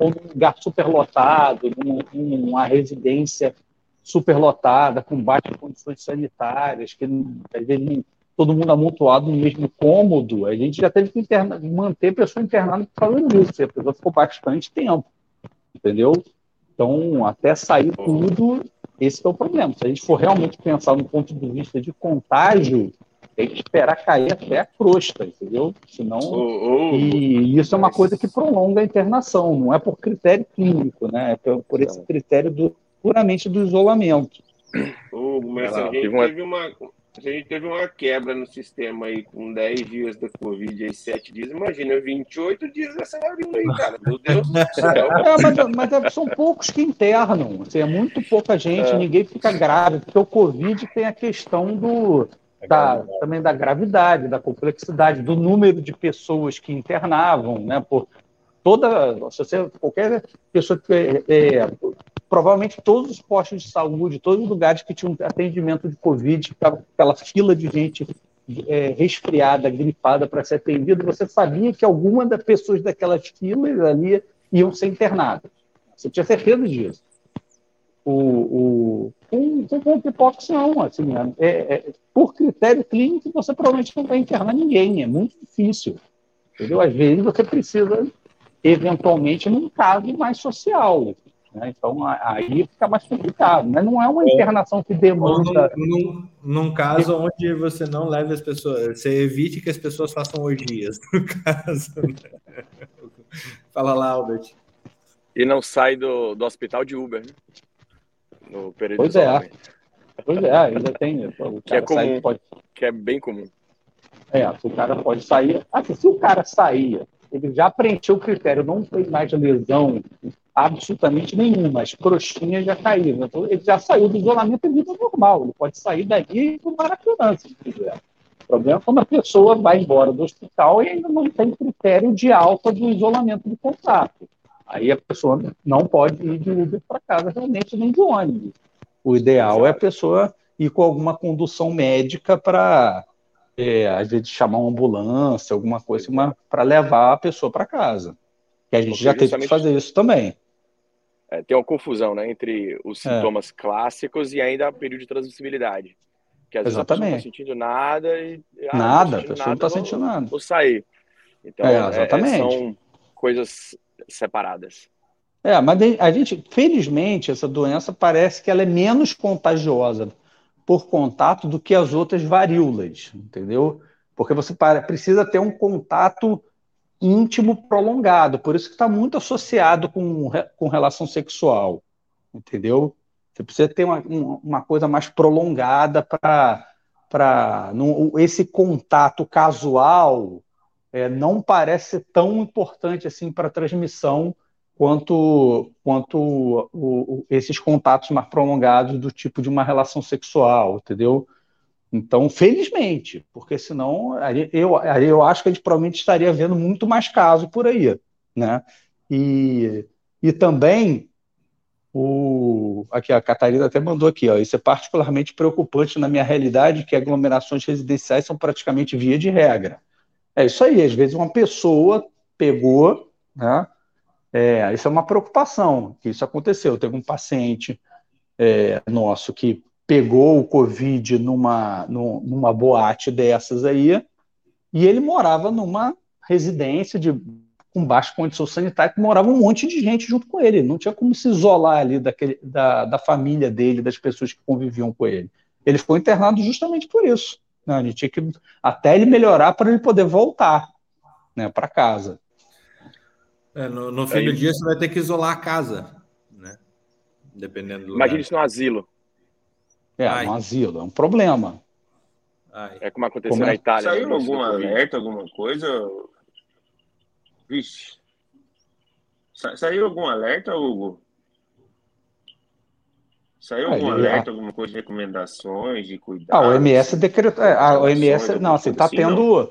um lugar superlotado, numa residência superlotada, com baixas condições sanitárias, que às vezes todo mundo amontoado no mesmo cômodo, a gente já teve que interna, manter a pessoa internada por causa disso. A pessoa ficou bastante tempo, entendeu? Então, até sair tudo, esse é o problema. Se a gente for realmente pensar no ponto de vista de contágio, tem que esperar cair até a crosta, entendeu? Senão. Oh, oh, e isso é uma coisa que prolonga a internação, não é por critério clínico, né? É por, por esse critério do, puramente do isolamento. Oh, mas a gente teve uma, a gente teve uma quebra no sistema aí com 10 dias da Covid e 7 dias. Imagina, 28 dias dessa varíola aí, cara. Meu Deus do céu. É, mas, mas, é, são poucos que internam. Assim, é muito pouca gente, é. ninguém fica grave, porque o Covid tem a questão do. Da, também da gravidade, da complexidade, do número de pessoas que internavam, né? Por, toda, se você, qualquer pessoa que é, é, provavelmente todos os postos de saúde, todos os lugares que tinham atendimento de Covid, aquela fila de gente é, resfriada, gripada para ser atendido, você sabia que alguma das pessoas daquelas filas ali iam ser internadas. Você tinha certeza disso. O, o, com, com monkeypox não, assim, é, é, por critério clínico você provavelmente não vai internar ninguém, é muito difícil. Entendeu? Às vezes você precisa, eventualmente, num caso mais social. Né? Então, aí fica mais complicado. Mas não é uma internação que demanda. Num, num, num, caso onde você não leve as pessoas, você evite que as pessoas façam orgias, no caso. Né? Fala lá, Albert. E não sai do, do hospital de Uber, né? No período pois de é. Pois é, ainda tem. O que é comum. Pode... Que é bem comum. É, o cara pode sair. Assim, se o cara sair, ele já preencheu o critério, não tem mais lesão absolutamente nenhuma, as crostinhas já caíram. Então, ele já saiu do isolamento de vida normal, ele pode sair daqui para o Maracanã, se quiser. O problema é quando a pessoa vai embora do hospital e ainda não tem critério de alta do isolamento de contato. Aí a pessoa não pode ir de Uber para casa realmente nem de ônibus. O ideal é a pessoa ir com alguma condução médica para, é, às vezes, chamar uma ambulância, alguma coisa para levar a pessoa para casa. Que a gente Porque já teve que fazer isso também. É, tem uma confusão né, entre os é. sintomas é. clássicos e ainda o período de transmissibilidade. Que às Exatamente. vezes a pessoa não está sentindo nada e. Ah, nada, a pessoa não está sentindo nada. Vou sair. Então, é, é, exatamente. são coisas separadas. É, mas a gente, felizmente, essa doença parece que ela é menos contagiosa por contato do que as outras varíolas, entendeu? Porque você precisa ter um contato íntimo prolongado, por isso que está muito associado com, com relação sexual, entendeu? Você precisa ter uma, uma coisa mais prolongada para esse contato casual é, não parece tão importante assim para a transmissão quanto, quanto o, o, esses contatos mais prolongados do tipo de uma relação sexual, entendeu? Então, felizmente, porque senão eu, eu acho que a gente provavelmente estaria vendo muito mais casos por aí, né? E, e também o aqui a Catarina até mandou aqui, ó, isso é particularmente preocupante na minha realidade, que aglomerações residenciais são praticamente via de regra. É isso aí, às vezes uma pessoa pegou, né? É, isso é uma preocupação, que isso aconteceu. Teve um paciente é, nosso que pegou o Covid numa, numa boate dessas aí, e ele morava numa residência de, com baixa condição sanitária, que morava um monte de gente junto com ele. Não tinha como se isolar ali daquele, da, da família dele, das pessoas que conviviam com ele. Ele ficou internado justamente por isso. Né? Ele tinha que até ele melhorar para ele poder voltar né, para casa. É, no, no fim é do dia você vai ter que isolar a casa, né? Dependendo do. Imagina isso no asilo. É, Ai. um asilo, é um problema. Ai. É como aconteceu como é? na Itália. Saiu né, algum alerta, alguma coisa? Vixe. Sa saiu algum alerta, Hugo? Saiu algum alerta, alguma coisa de recomendações, de cuidado? Ah, o OMS decretou. É, a OMS, não, assim, tá tendo.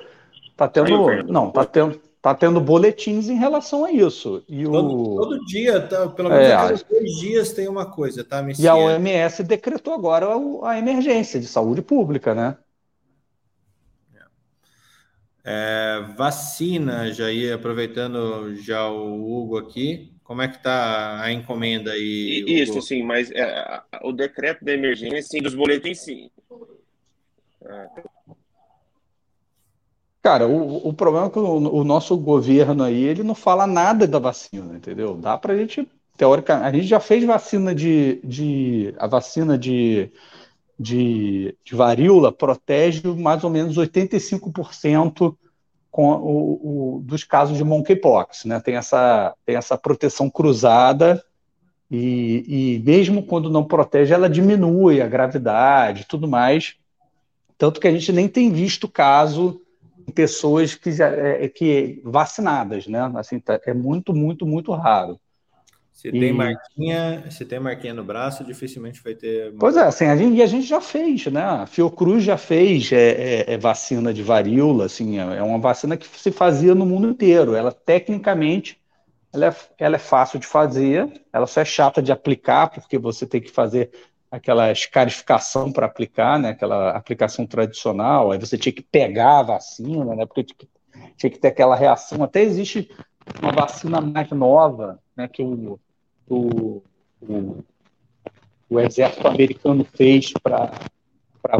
Tá tendo. Não, tá tendo tá tendo boletins em relação a isso. E todo, o... todo dia, tá, pelo menos é, a cada dois dias tem uma coisa, tá, E a OMS decretou agora a emergência de saúde pública, né? É, vacina, já ia aproveitando já o Hugo aqui, como é que tá a encomenda aí? Isso, Hugo? sim, mas é, o decreto da emergência, sim, dos boletins, sim. É. Cara, o, o problema é que o, o, nosso governo aí, ele não fala nada da vacina, entendeu? Dá pra gente, teoricamente, a gente já fez vacina de, de a vacina de, de, de varíola protege mais ou menos 85% com o, o, dos casos de monkeypox, né? Tem essa, tem essa proteção cruzada e, e mesmo quando não protege, ela diminui a gravidade tudo mais. Tanto que a gente nem tem visto caso pessoas que, já, é, é, que vacinadas, né? Assim, tá, é muito, muito, muito raro. Se e... tem marquinha, se tem marquinha no braço, dificilmente vai ter. Pois é, assim, a gente, e a gente já fez, né? A Fiocruz já fez é, é, é vacina de varíola, assim, é, é uma vacina que se fazia no mundo inteiro. Ela tecnicamente ela é, ela é fácil de fazer, ela só é chata de aplicar, porque você tem que fazer aquela escarificação para aplicar, né? Aquela aplicação tradicional, aí você tinha que pegar a vacina, né? Porque tinha que, tinha que ter aquela reação. Até existe uma vacina mais nova, né? Que o, o, o, o exército americano fez para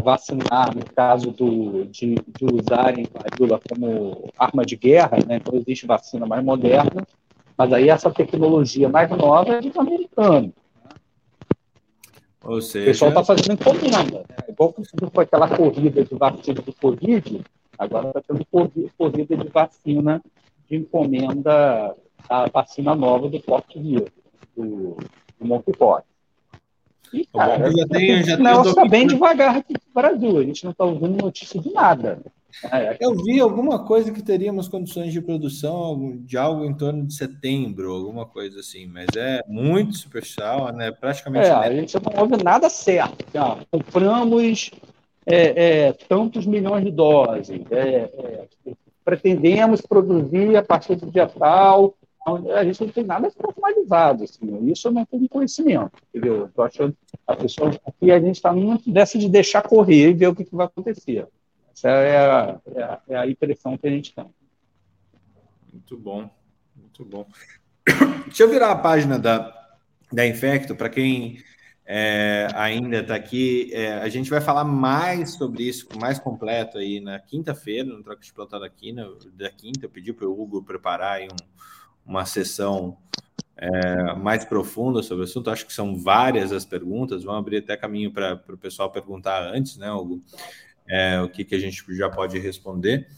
vacinar no caso do, de, de usarem varíola como arma de guerra, né? então existe vacina mais moderna, mas aí essa tecnologia mais nova é dos americanos. Ou seja... O pessoal está fazendo encomenda. Né? Igual quando foi aquela corrida de vacina do Covid, agora está tendo corrida de vacina de encomenda da vacina nova do porte vírus, do, do monkeypox. E, cara, já já está bem devagar aqui no Brasil. A gente não está ouvindo notícia de nada. É, eu vi alguma coisa que teríamos condições de produção de algo em torno de setembro, alguma coisa assim, mas é muito superficial, né? Praticamente. É, a gente não ouve nada certo. Ah, compramos é, é, tantos milhões de doses, é, é, pretendemos produzir a partir do dia tal. A gente não tem nada formalizado, assim, isso eu não tenho conhecimento, entendeu? Tô achando a pessoa aqui a gente está muito dessa de deixar correr e ver o que, que vai acontecer. Essa é a, é a, é a impressão que a gente tem. Muito bom, muito bom. Deixa eu virar a página da, da Infecto, para quem é, ainda está aqui. É, a gente vai falar mais sobre isso, mais completo aí na quinta-feira, no Troca de Plantão da Quinta. Da quinta eu pedi para o Hugo preparar um, uma sessão é, mais profunda sobre o assunto. Acho que são várias as perguntas. Vamos abrir até caminho para o pessoal perguntar antes, né, Hugo? É, o que, que a gente já pode responder.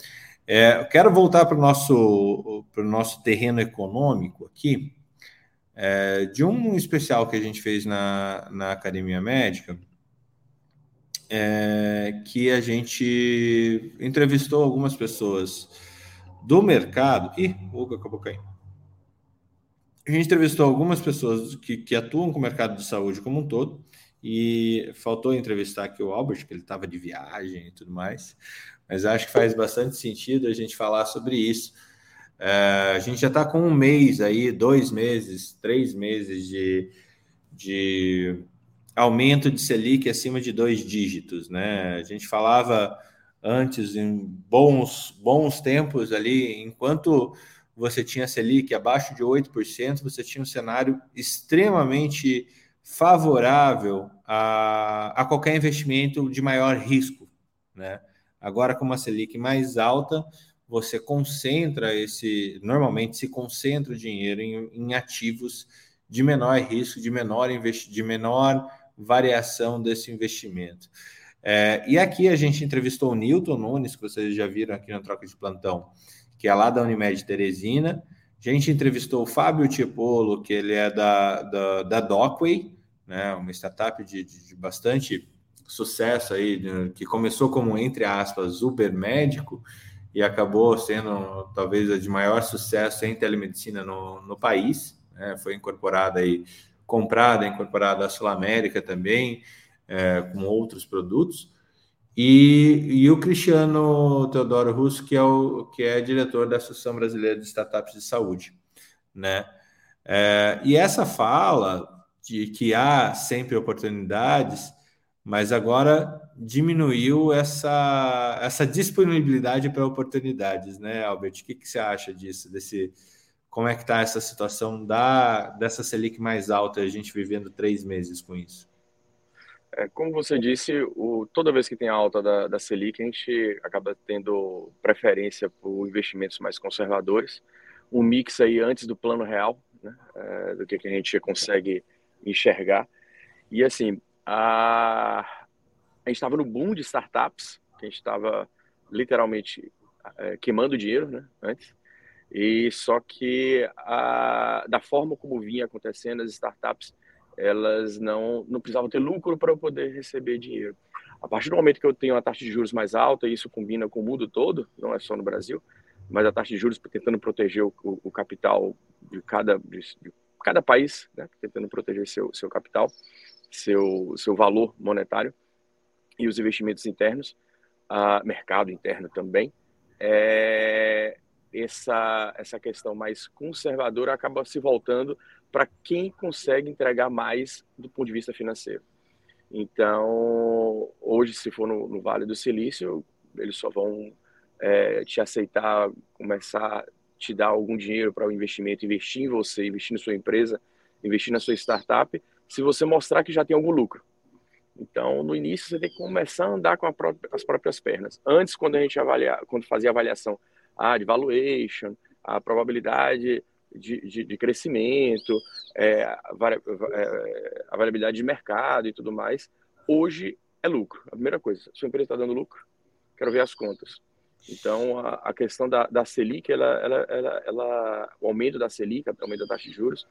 É, eu quero voltar para o nosso, nosso terreno econômico aqui, é, de um especial que a gente fez na, na Academia Médica, é, que a gente entrevistou algumas pessoas do mercado. Ih, o Hugo acabou caindo. A gente entrevistou algumas pessoas que, que atuam com o mercado de saúde como um todo, e faltou entrevistar aqui o Albert, que ele estava de viagem e tudo mais, mas acho que faz bastante sentido a gente falar sobre isso. É, a gente já está com um mês aí, dois meses, três meses de, de aumento de Selic acima de dois dígitos, né? A gente falava antes, em bons, bons tempos ali, enquanto você tinha Selic abaixo de 8%, você tinha um cenário extremamente favorável a, a qualquer investimento de maior risco. Né? Agora, com uma Selic mais alta, você concentra esse, normalmente se concentra o dinheiro em, em ativos de menor risco, de menor, investi de menor variação desse investimento. É, e aqui a gente entrevistou o Newton Nunes, que vocês já viram aqui na troca de plantão, que é lá da Unimed Teresina. A gente entrevistou o Fábio Tipolo, que ele é da, da, da Dockway, né, uma startup de, de, de bastante sucesso aí, né, que começou como, entre aspas, Uber médico e acabou sendo talvez a de maior sucesso em telemedicina no, no país. Né, foi incorporada aí, comprada, incorporada à Sul América também, é, com outros produtos. E, e, o Cristiano Teodoro Russo, que é, o, que é diretor da Associação Brasileira de Startups de Saúde. Né? É, e essa fala de que há sempre oportunidades, mas agora diminuiu essa, essa disponibilidade para oportunidades, né, Albert? O que, que você acha disso? Desse, como é que está essa situação da, dessa Selic mais alta, a gente vivendo três meses com isso? É, como você disse, o, toda vez que tem alta da, da Selic, a gente acaba tendo preferência por investimentos mais conservadores, um mix aí antes do plano real, né, é, do que, que a gente consegue enxergar. E assim, a, a gente estava no boom de startups, que a gente estava literalmente é, queimando dinheiro né, antes. E só que a, da forma como vinha acontecendo, as startups elas não, não precisavam ter lucro para poder receber dinheiro. A partir do momento que eu tenho uma taxa de juros mais alta, e isso combina com o mundo todo, não é só no Brasil, mas a taxa de juros tentando proteger o, o capital de cada, de, de cada país, né, tentando proteger seu, seu capital, seu, seu valor monetário e os investimentos internos, uh, mercado interno também. É, essa, essa questão mais conservadora acaba se voltando para quem consegue entregar mais do ponto de vista financeiro. Então, hoje, se for no, no Vale do Silício, eles só vão é, te aceitar, começar te dar algum dinheiro para o investimento, investir em você, investir na sua empresa, investir na sua startup, se você mostrar que já tem algum lucro. Então, no início, você tem que começar a andar com própria, as próprias pernas. Antes, quando a gente avalia, quando fazia avaliação ah, de valuation, a probabilidade de, de, de crescimento, é, a, é, a variabilidade de mercado e tudo mais, hoje é lucro. A primeira coisa, sua empresa está dando lucro, quero ver as contas. Então, a, a questão da, da Selic, ela, ela, ela, ela, o aumento da Selic, o aumento da taxa de juros,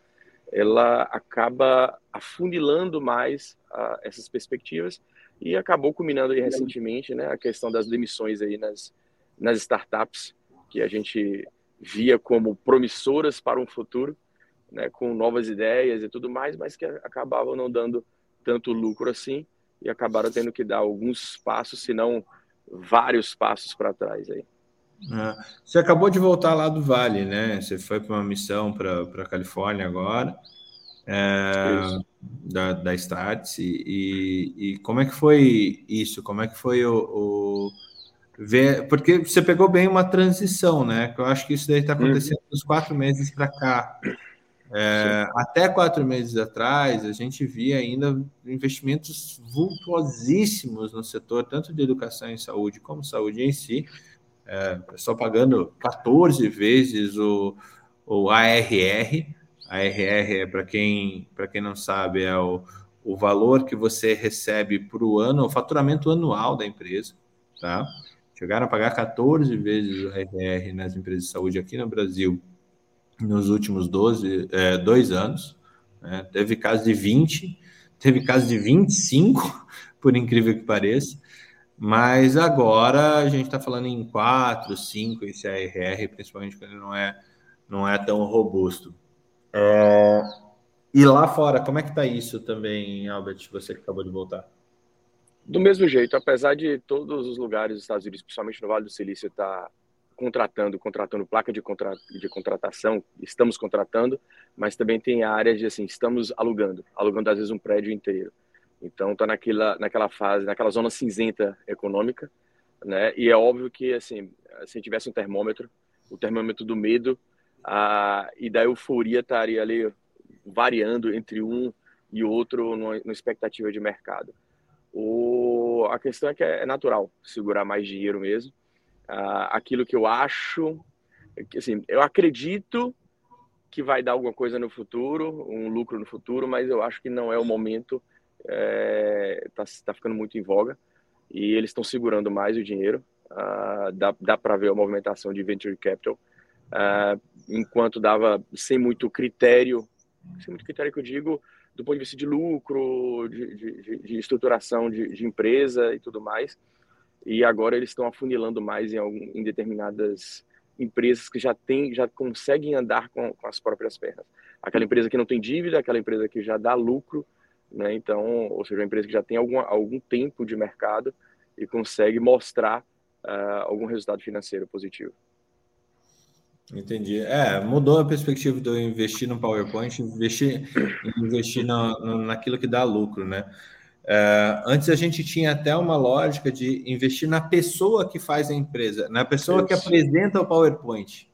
ela acaba afunilando mais a, essas perspectivas e acabou culminando aí recentemente né, a questão das demissões aí nas, nas startups, que a gente via como promissoras para um futuro, né, com novas ideias e tudo mais, mas que acabavam não dando tanto lucro assim e acabaram tendo que dar alguns passos, se não vários passos para trás aí. É. Você acabou de voltar lá do Vale, né? Você foi para uma missão para a Califórnia agora, é, da, da Starts, e, e, como é que foi isso? Como é que foi o, o, ver? Porque você pegou bem uma transição, né? Que eu acho que isso daí está uhum. acontecendo uhum. quatro meses para cá. É, até quatro meses atrás, a gente via ainda investimentos vultuosíssimos no setor, tanto de educação e saúde, como saúde em si, é, pessoal pagando 14 vezes o, o ARR. ARR é para quem, quem não sabe, é o, o valor que você recebe por ano, o faturamento anual da empresa, tá? Chegaram a pagar 14 vezes o ARR nas empresas de saúde aqui no Brasil nos últimos 12, é, dois anos. Né? Teve caso de 20, teve caso de 25, por incrível que pareça. Mas agora a gente está falando em 4, 5 esse ARR, principalmente quando ele não é, não é tão robusto. É... E lá fora, como é que está isso também, Albert, você que acabou de voltar? Do mesmo jeito, apesar de todos os lugares dos Estados Unidos, principalmente no Vale do Silício, estar tá contratando, contratando placa de, contra, de contratação, estamos contratando, mas também tem áreas de assim, estamos alugando, alugando às vezes um prédio inteiro. Então está naquela naquela fase, naquela zona cinzenta econômica, né? E é óbvio que assim, se tivesse um termômetro, o termômetro do medo a, e da euforia estaria ali variando entre um e outro numa expectativa de mercado. O, a questão é que é natural segurar mais dinheiro mesmo. Aquilo que eu acho, assim, eu acredito que vai dar alguma coisa no futuro, um lucro no futuro, mas eu acho que não é o momento está é, tá, tá ficando muito em voga e eles estão segurando mais o dinheiro. Uh, dá dá para ver a movimentação de venture capital, uh, enquanto dava sem muito critério, sem muito critério que eu digo, do ponto de vista de lucro, de, de, de estruturação de, de, empresa e tudo mais. E agora eles estão afunilando mais em, algum, em determinadas empresas que já tem, já conseguem andar com, com as próprias pernas. Aquela empresa que não tem dívida, aquela empresa que já dá lucro, né? Então, ou seja, uma empresa que já tem algum, algum tempo de mercado e consegue mostrar uh, algum resultado financeiro positivo. Entendi. É, mudou a perspectiva do investir no PowerPoint, investir, investir no, naquilo que dá lucro, né? É, antes a gente tinha até uma lógica de investir na pessoa que faz a empresa, na pessoa Isso. que apresenta o PowerPoint.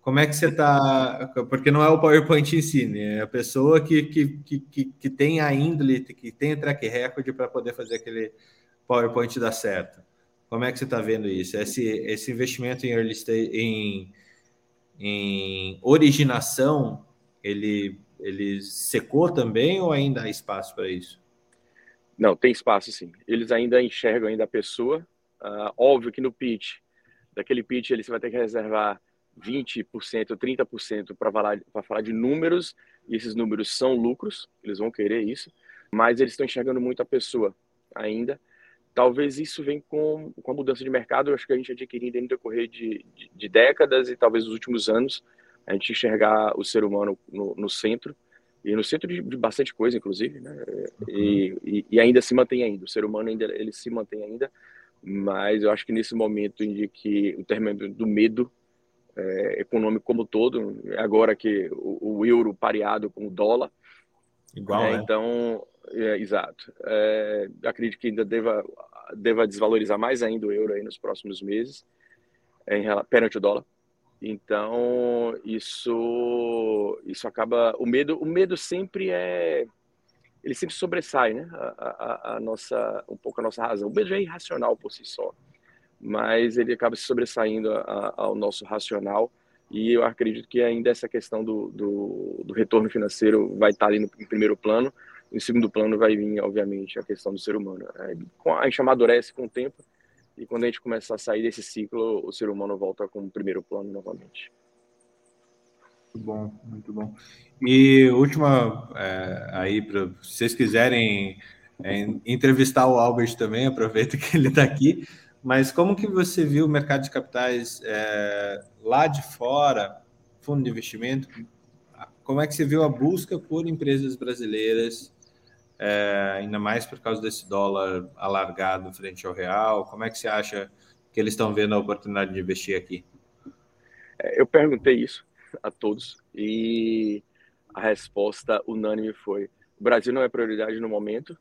Como é que você está? Porque não é o PowerPoint em si, né? É a pessoa que, que, que, que tem a índole, que tem o track record para poder fazer aquele PowerPoint dar certo. Como é que você está vendo isso? Esse, esse investimento em early stage, em, em originação, ele, ele secou também ou ainda há espaço para isso? Não, tem espaço sim. Eles ainda enxergam ainda a pessoa. Uh, óbvio que no pitch, daquele pitch, ele, você vai ter que reservar 20%, 30% para falar, falar de números, e esses números são lucros, eles vão querer isso, mas eles estão enxergando muito a pessoa ainda. Talvez isso venha com, com a mudança de mercado, eu acho que a gente adquirindo no decorrer de, de, de, décadas e talvez nos últimos anos, a gente enxergar o ser humano no, no centro, e no centro de, de, bastante coisa, inclusive, né? E, e, e, ainda se mantém ainda, o ser humano ainda ele se mantém ainda, mas eu acho que nesse momento em que o termômetro do medo é, econômico como todo, agora que o, o, euro pareado com o dólar. Igual, é, né? Então, é, exato. É, acredito que ainda deva, deva desvalorizar mais ainda o euro aí nos próximos meses, em, perante o dólar. Então, isso, isso acaba. O medo, o medo sempre é. Ele sempre sobressai, né? A, a, a nossa, um pouco a nossa razão. O medo é irracional por si só mas ele acaba se sobressaindo a, ao nosso racional. E eu acredito que ainda essa questão do, do, do retorno financeiro vai estar ali no, em primeiro plano. Em segundo plano vai vir, obviamente, a questão do ser humano. É, a gente amadurece com o tempo e quando a gente começa a sair desse ciclo, o ser humano volta com o primeiro plano novamente. Muito bom, muito bom. E última, é, aí, para vocês quiserem é, entrevistar o Albert também, aproveita que ele está aqui. Mas como que você viu o mercado de capitais é, lá de fora, fundo de investimento? Como é que você viu a busca por empresas brasileiras, é, ainda mais por causa desse dólar alargado frente ao real? Como é que você acha que eles estão vendo a oportunidade de investir aqui? É, eu perguntei isso a todos e a resposta unânime foi: o Brasil não é prioridade no momento.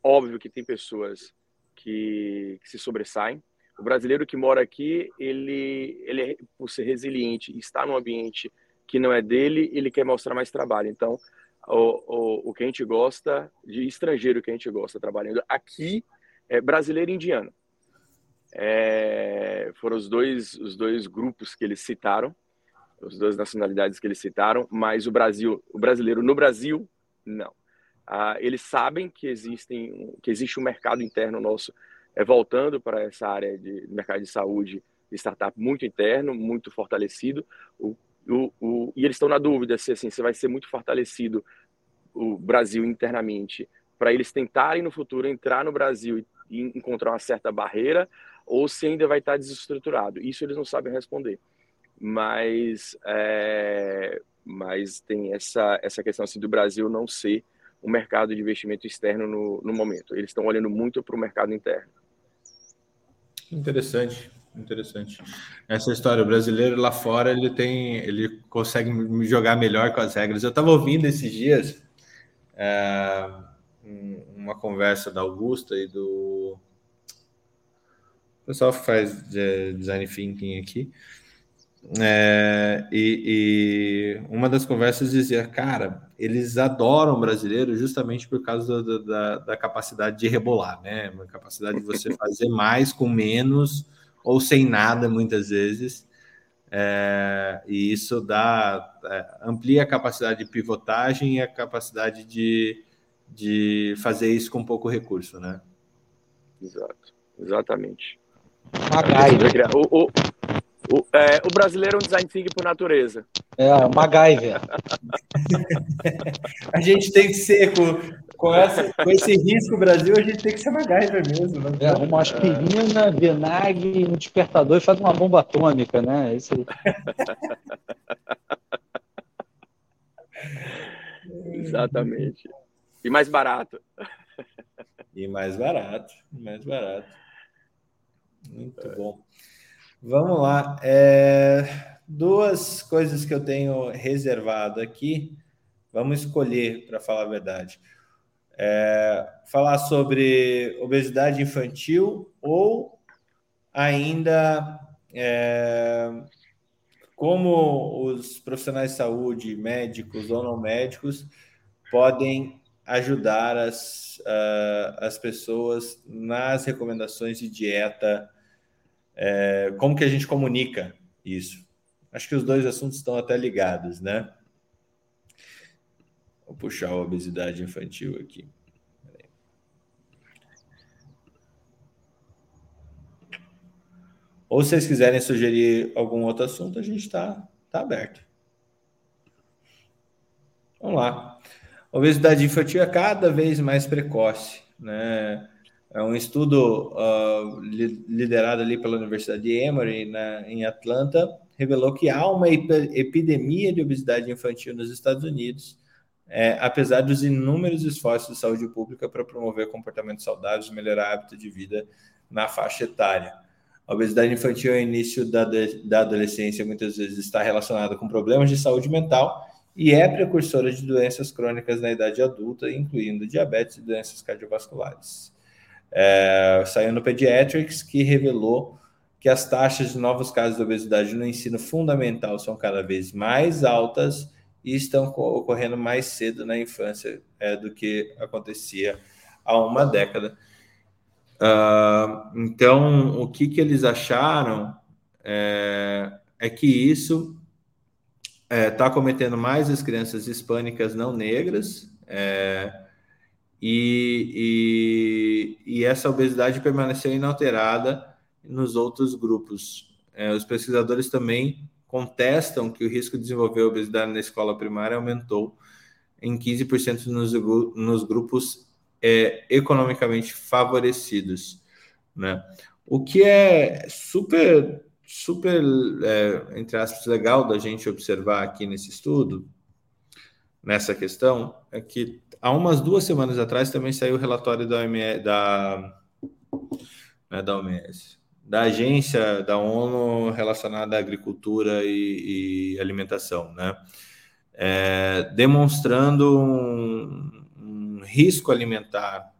Óbvio que tem pessoas que, que, se sobressaem. O brasileiro que mora aqui, ele, ele por ser resiliente, está num ambiente que não é dele, ele quer mostrar mais trabalho. Então, o, o, o que a gente gosta de estrangeiro que a gente gosta trabalhando aqui é brasileiro e indiano. É, foram os dois, os dois grupos que eles citaram, as duas nacionalidades que eles citaram, mas o Brasil, o brasileiro no Brasil, não. Ah, eles sabem que, existem, que existe um mercado interno nosso é, voltando para essa área de mercado de saúde de startup muito interno, muito fortalecido, o, o, o, e eles estão na dúvida se assim, se vai ser muito fortalecido o Brasil internamente para eles tentarem no futuro entrar no Brasil e encontrar uma certa barreira ou se ainda vai estar desestruturado. Isso eles não sabem responder. Mas, é, mas tem essa, essa questão assim, do Brasil não ser o mercado de investimento externo no, no momento. Eles estão olhando muito para o mercado interno. Interessante, interessante. Essa história, o brasileiro lá fora, ele tem, ele consegue jogar melhor com as regras. Eu estava ouvindo esses dias é, uma conversa da Augusta e do o pessoal que faz design thinking aqui. É, e, e, uma das conversas dizia, cara, eles adoram o brasileiro justamente por causa da, da, da, capacidade de rebolar, né? Uma capacidade de você fazer mais com menos ou sem nada, muitas vezes. É, e isso dá é, amplia a capacidade de pivotagem e a capacidade de, de fazer isso com pouco recurso, né? Exato, exatamente. MacGyver. O, o, o, é, o brasileiro é um design thinking por natureza. É, o MacGyver. a gente tem que ser, com, com, essa, com esse risco Brasil, a gente tem que ser MacGyver mesmo. Né? É, uma aspirina, vinagre, um despertador e faz uma bomba atômica, né? Isso aí. Exatamente. E mais barato. E mais barato, mais barato. Muito é. bom. Vamos lá. É, duas coisas que eu tenho reservado aqui. Vamos escolher, para falar a verdade. É, falar sobre obesidade infantil ou ainda é, como os profissionais de saúde, médicos ou não médicos, podem ajudar as, uh, as pessoas nas recomendações de dieta é, como que a gente comunica isso? Acho que os dois assuntos estão até ligados, né? Vou puxar a obesidade infantil aqui. Ou se vocês quiserem sugerir algum outro assunto, a gente está tá aberto. Vamos lá. obesidade infantil é cada vez mais precoce, né? É um estudo uh, liderado ali pela Universidade de Emory, na, em Atlanta, revelou que há uma epidemia de obesidade infantil nos Estados Unidos, é, apesar dos inúmeros esforços de saúde pública para promover comportamentos saudáveis e melhorar hábito de vida na faixa etária. A obesidade infantil, ao início da, da adolescência, muitas vezes está relacionada com problemas de saúde mental e é precursora de doenças crônicas na idade adulta, incluindo diabetes e doenças cardiovasculares. É, saiu no Pediatrics, que revelou que as taxas de novos casos de obesidade no ensino fundamental são cada vez mais altas e estão ocorrendo mais cedo na infância é, do que acontecia há uma década. Uh, então, o que, que eles acharam é, é que isso está é, tá cometendo mais as crianças hispânicas não negras, é, e, e, e, essa obesidade permaneceu inalterada nos outros grupos. É, os pesquisadores também contestam que o risco de desenvolver obesidade na escola primária aumentou em 15% nos, nos grupos é, economicamente favorecidos. Né? O que é super super, é, entre aspas, legal da gente observar aqui nesse estudo, nessa questão, é que há umas duas semanas atrás também saiu o relatório da OMS, da, né, da OMS, da agência da ONU relacionada à agricultura e, e alimentação, né? É, demonstrando um, um, risco alimentar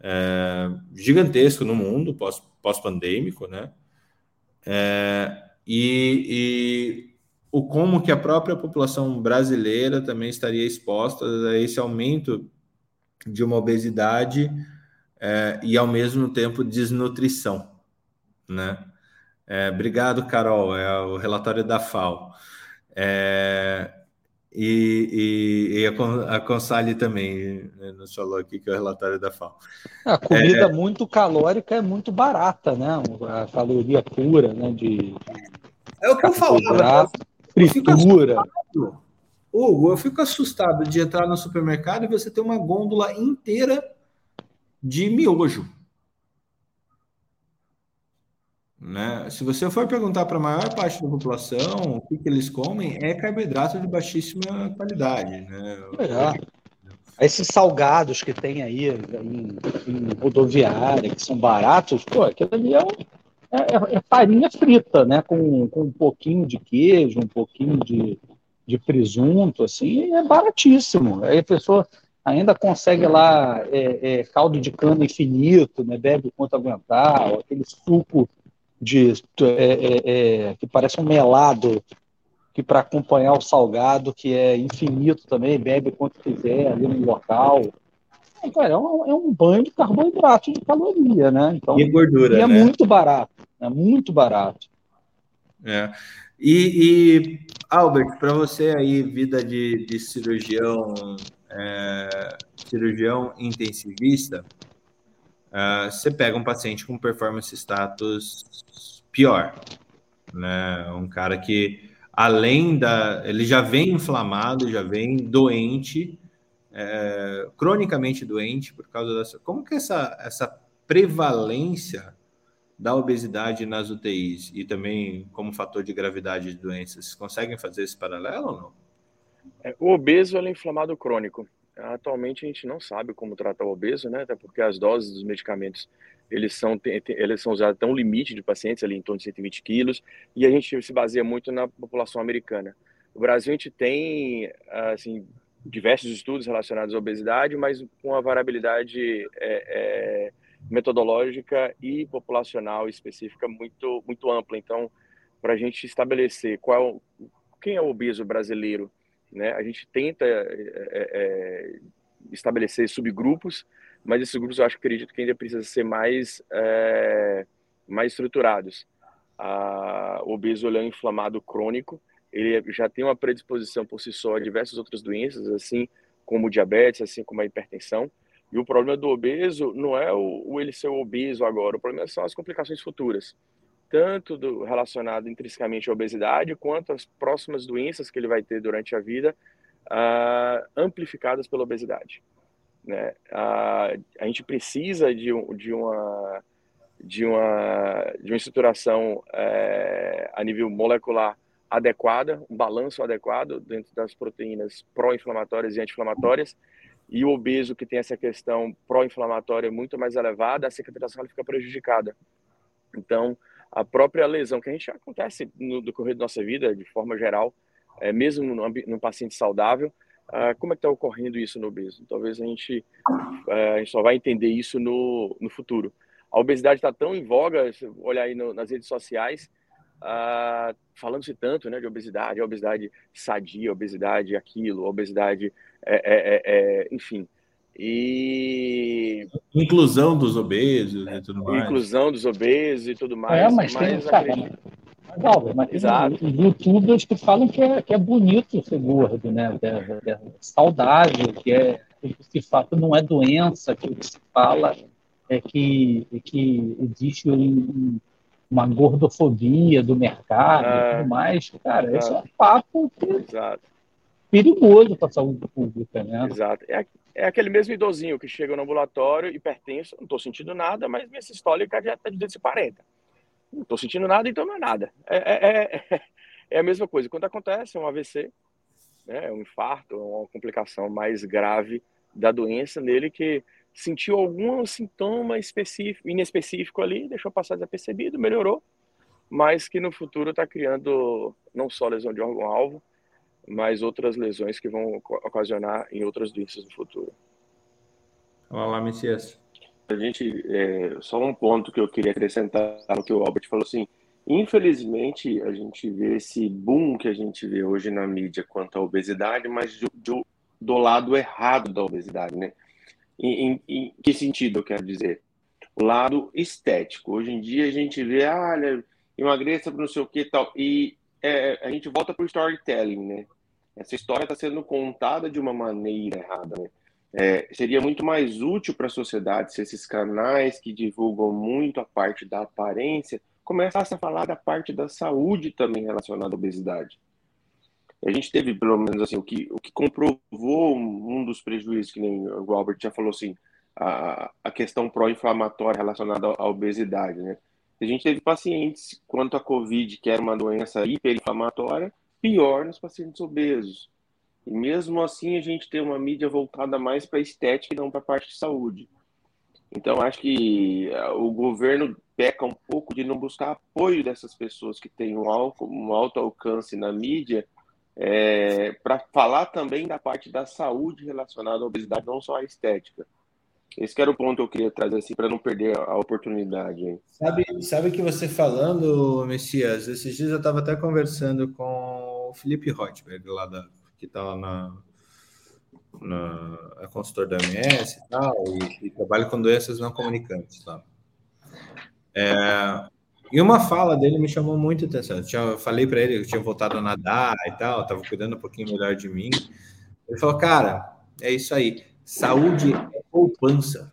é, gigantesco no mundo pós-pandêmico, pós né? É, e, e o como que a própria população brasileira também estaria exposta a esse aumento de uma obesidade é, e ao mesmo tempo desnutrição, né? É, obrigado, Carol. É o relatório da FAO. É, e, e, e, a Consale também né, nos falou aqui que é o relatório da FAO. A comida é, muito calórica é muito barata, né? A caloria pura, né? De, é o que eu falava. Fritura. Hugo, eu fico assustado de entrar no supermercado e você ter uma gôndola inteira de miojo. Né? Se você for perguntar para a maior parte da população o que, que, eles comem, é carboidrato de baixíssima qualidade. Né? É. Esses salgados que tem aí em, em, rodoviária, que são baratos, pô, aquilo ali é, é, é, é, farinha frita, né? Com, com um pouquinho de queijo, um pouquinho de, de presunto, assim, é baratíssimo. Aí a pessoa ainda consegue lá é, é, caldo de cana infinito, né? Bebe quanto aguentar, aquele suco de é, é, é, que parece um melado que para acompanhar o salgado que é infinito também bebe quanto quiser ali no local é, cara, é, um, é um banho de carboidrato de caloria né então e gordura e é né? muito barato é muito barato é. e, e Albert para você aí vida de, de cirurgião é, cirurgião intensivista uh, você pega um paciente com performance status pior, né? Um cara que além da, ele já vem inflamado, já vem doente, é, cronicamente doente por causa dessa. Como que essa essa prevalência da obesidade nas UTIs e também como fator de gravidade de doenças, conseguem fazer esse paralelo ou não? É, o obeso é inflamado crônico. Atualmente a gente não sabe como tratar o obeso, né? Até porque as doses dos medicamentos eles são eles são usados até um limite de pacientes ali em torno de 120 quilos e a gente se baseia muito na população americana. No Brasil a gente tem assim diversos estudos relacionados à obesidade, mas com uma variabilidade é, é, metodológica e populacional específica muito muito ampla. Então, para a gente estabelecer qual quem é o obeso brasileiro né? A gente tenta é, é, é, estabelecer subgrupos, mas esses grupos eu acho que acredito que ainda precisa ser mais, é, mais estruturados. A, o obeso é inflamado crônico, ele já tem uma predisposição por si só a diversas outras doenças, assim como diabetes, assim como a hipertensão. E o problema do obeso não é o, o ele ser obeso agora, o problema são as complicações futuras tanto do, relacionado intrinsecamente à obesidade, quanto às próximas doenças que ele vai ter durante a vida, uh, amplificadas pela obesidade. Né? Uh, a gente precisa de, de, uma, de, uma, de uma estruturação é, a nível molecular adequada, um balanço adequado dentro das proteínas pró-inflamatórias e anti-inflamatórias, e o obeso que tem essa questão pró-inflamatória muito mais elevada, a cicatrização fica prejudicada. Então, a própria lesão, que a gente acontece no decorrer da nossa vida, de forma geral, é, mesmo no, no paciente saudável, uh, como é que está ocorrendo isso no obeso? Talvez a gente, uh, a gente só vai entender isso no, no futuro. A obesidade está tão em voga, olhar aí no, nas redes sociais, uh, falando-se tanto né, de obesidade, obesidade sadia, obesidade aquilo, obesidade, é, é, é, é enfim. E. Inclusão dos obesos e tudo mais. Inclusão dos obesos e tudo mais. É, mas, mas tem, mas, mas Exato. youtubers que falam que é, que é bonito ser gordo, né? Que é, é saudável, que é que de fato não é doença, que o que se fala é que, é que existe um, uma gordofobia do mercado e tudo é. mais. Cara, Exato. isso é um papo que Exato. perigoso para a saúde pública, né? Exato. É, é aquele mesmo idosinho que chega no ambulatório, hipertenso, não estou sentindo nada, mas minha sistólica já está de 240. Não estou sentindo nada, então não é nada. É, é, é, é, a mesma coisa. Quando acontece um AVC, né, um infarto, uma complicação mais grave da doença nele que sentiu algum sintoma específico, inespecífico ali, deixou passar desapercebido, melhorou, mas que no futuro está criando não só lesão de órgão-alvo, mais outras lesões que vão ocasionar em outras doenças no futuro. Olá, lá, Messias. A gente, é, só um ponto que eu queria acrescentar no que o Albert falou assim, infelizmente a gente vê esse boom que a gente vê hoje na mídia quanto à obesidade, mas do, do, do lado errado da obesidade, né? Em, em, em, que sentido eu quero dizer? O lado estético. Hoje em dia a gente vê, ah, emagreça para não sei o que tal, e é, a gente volta para o storytelling, né? essa história está sendo contada de uma maneira errada. Né? É, seria muito mais útil para a sociedade se esses canais que divulgam muito a parte da aparência começassem a falar da parte da saúde também relacionada à obesidade. A gente teve, pelo menos, assim, o que, o que comprovou um dos prejuízos, que nem o Albert já falou, assim, a, a questão pró-inflamatória relacionada à obesidade, né? A gente teve pacientes, quanto à Covid, que era uma doença hiperinflamatória, pior nos pacientes obesos. E mesmo assim a gente tem uma mídia voltada mais para estética e não para a parte de saúde. Então acho que eh, o governo peca um pouco de não buscar apoio dessas pessoas que têm um alto, um alto alcance na mídia é, para falar também da parte da saúde relacionada à obesidade, não só à estética. Esse era o ponto que eu queria trazer assim para não perder a oportunidade. Sabe, sabe que você falando, Messias, esses dias eu estava até conversando com o Felipe Rotberg, lá da, que está lá na, na é consultor da MS e tal, e, e trabalha com doenças não comunicantes lá. É, e uma fala dele me chamou muito a atenção. Eu, tinha, falei para ele que eu tinha voltado a nadar e tal, estava cuidando um pouquinho melhor de mim. Ele falou, cara, é isso aí. Saúde é poupança.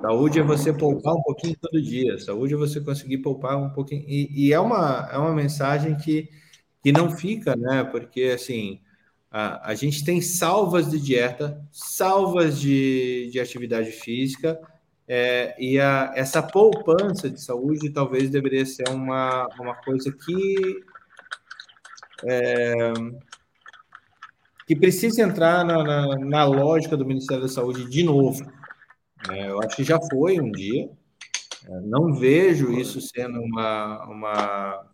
Saúde é você poupar um pouquinho todo dia. Saúde é você conseguir poupar um pouquinho. E, e é, uma, é uma mensagem que, que não fica, né? Porque, assim, a, a gente tem salvas de dieta, salvas de, de atividade física, é, e a, essa poupança de saúde talvez deveria ser uma, uma coisa que. É, que precisa entrar na, na, na, lógica do Ministério da Saúde de novo. É, eu acho que já foi um dia. É, não vejo isso sendo uma, uma,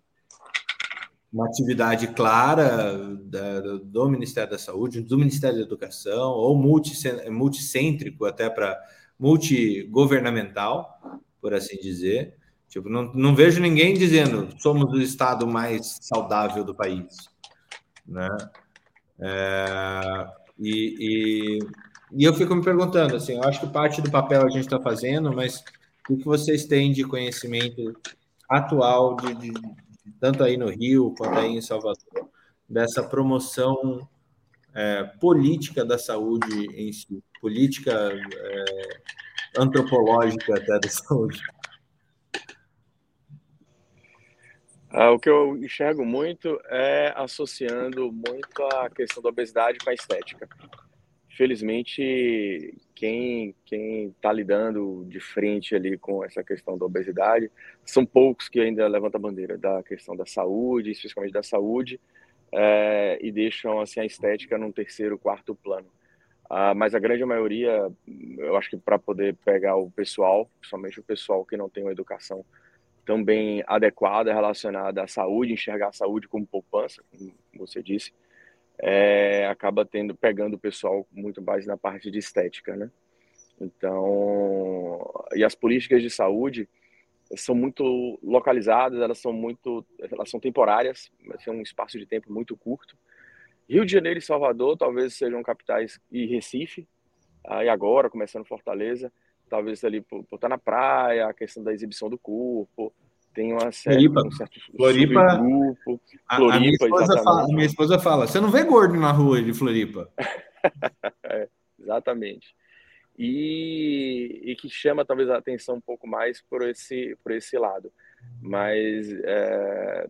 uma atividade clara da, do Ministério da Saúde, do Ministério da Educação, ou multicêntrico até para multigovernamental, por assim dizer. Tipo, não, não vejo ninguém dizendo somos o estado mais saudável do país, né? É, e, e, e, eu fico me perguntando, assim, eu acho que parte do papel a gente está fazendo, mas o que vocês têm de conhecimento atual, de, de, tanto aí no Rio quanto aí em Salvador, dessa promoção é, política da saúde em si, política é, antropológica até da saúde? Ah, o que eu enxergo muito é associando muito a questão da obesidade com a estética. Felizmente, quem quem está lidando de frente ali com essa questão da obesidade são poucos que ainda levantam a bandeira da questão da saúde, especialmente da saúde, é, e deixam assim a estética num terceiro, quarto plano. Uh, mas a grande maioria, eu acho que para poder pegar o pessoal, principalmente o pessoal que não tem uma educação também adequada relacionada à saúde, enxergar a saúde como poupança, como você disse, é, acaba tendo pegando o pessoal muito mais na parte de estética, né? Então, e as políticas de saúde são muito localizadas, elas são muito, elas são temporárias, mas tem um espaço de tempo muito curto. Rio de Janeiro e Salvador talvez sejam capitais e Recife, aí agora começando Fortaleza, talvez ali por, por estar na praia, a questão da exibição do corpo, tem uma série, Floripa. um certo Floripa, grupo. A, Floripa, a minha esposa fala, a minha esposa fala, você não vê gordo na rua de Floripa. é, exatamente. E, e, que chama talvez a atenção um pouco mais por esse, por esse lado. Mas é,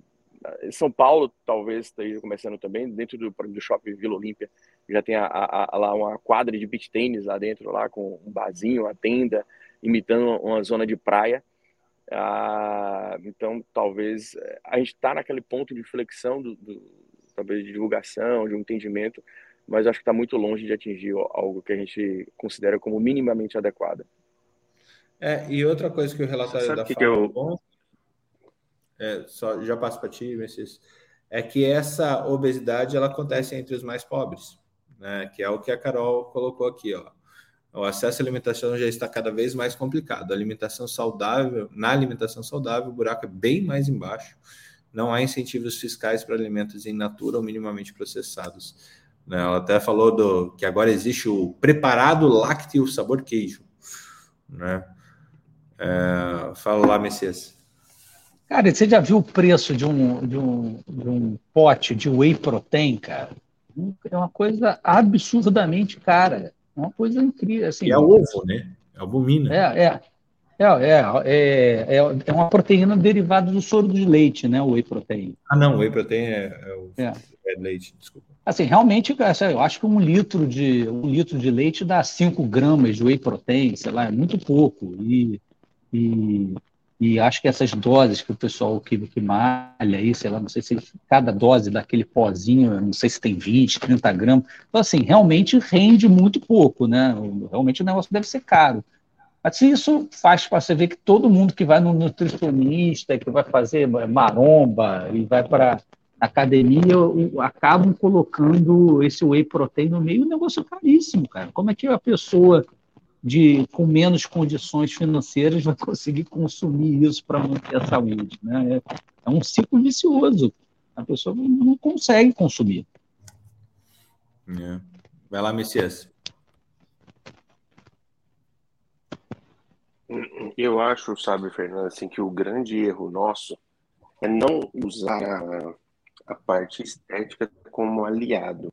São Paulo talvez esteja começando também, dentro do, do shopping Vila Olímpia, já tem a, a, a, lá uma quadra de beach tênis lá dentro, lá com um barzinho, uma tenda, imitando uma zona de praia. Ah, então, talvez eh, a gente está naquele ponto de flexão, do, do, talvez de divulgação, de um entendimento, mas acho que está muito longe de atingir algo que a gente considera como minimamente adequado. É, e outra coisa que o relatório da que FAO que eu... é, só, já passo para ti, Messias, é que essa obesidade ela acontece entre os mais pobres, né? Que é o que a Carol colocou aqui, ó. O acesso à alimentação já está cada vez mais complicado. A alimentação saudável, na alimentação saudável, o buraco é bem mais embaixo. Não há incentivos fiscais para alimentos in natura ou minimamente processados. Né? Ela até falou do que agora existe o preparado lácteo sabor queijo. Né? É, fala lá, Messias. Cara, você já viu o preço de um, de um, de um pote de whey protein, cara? É uma coisa absurdamente cara. É uma coisa incrível. Assim, é ovo, né? É albumina. É, é. É, é, é, é, uma proteína derivada do soro de leite, né? O whey protein. Ah, não, o whey protein é, é o é. é leite, desculpa. Assim, realmente, eu acho que um litro de um litro de leite dá 5 gramas de whey protein, sei lá, é muito pouco. E, e e acho que essas doses que o pessoal que, que malha aí, sei lá, não sei se cada dose daquele pozinho, não sei se tem 20, 30 gramas. Então, assim, realmente rende muito pouco, né? Realmente o negócio deve ser caro. Mas isso faz para você ver que todo mundo que vai no nutricionista, que vai fazer maromba e vai para academia, acabam colocando esse whey protein no meio, um negócio caríssimo, cara. Como é que a pessoa de com menos condições financeiras vai conseguir consumir isso para manter a saúde. Né? É, é, um ciclo vicioso. A pessoa não, consegue consumir. É. Vai lá, Messias. Eu acho, sabe, Fernando, assim, que o grande erro nosso é não usar a, a parte estética como aliado,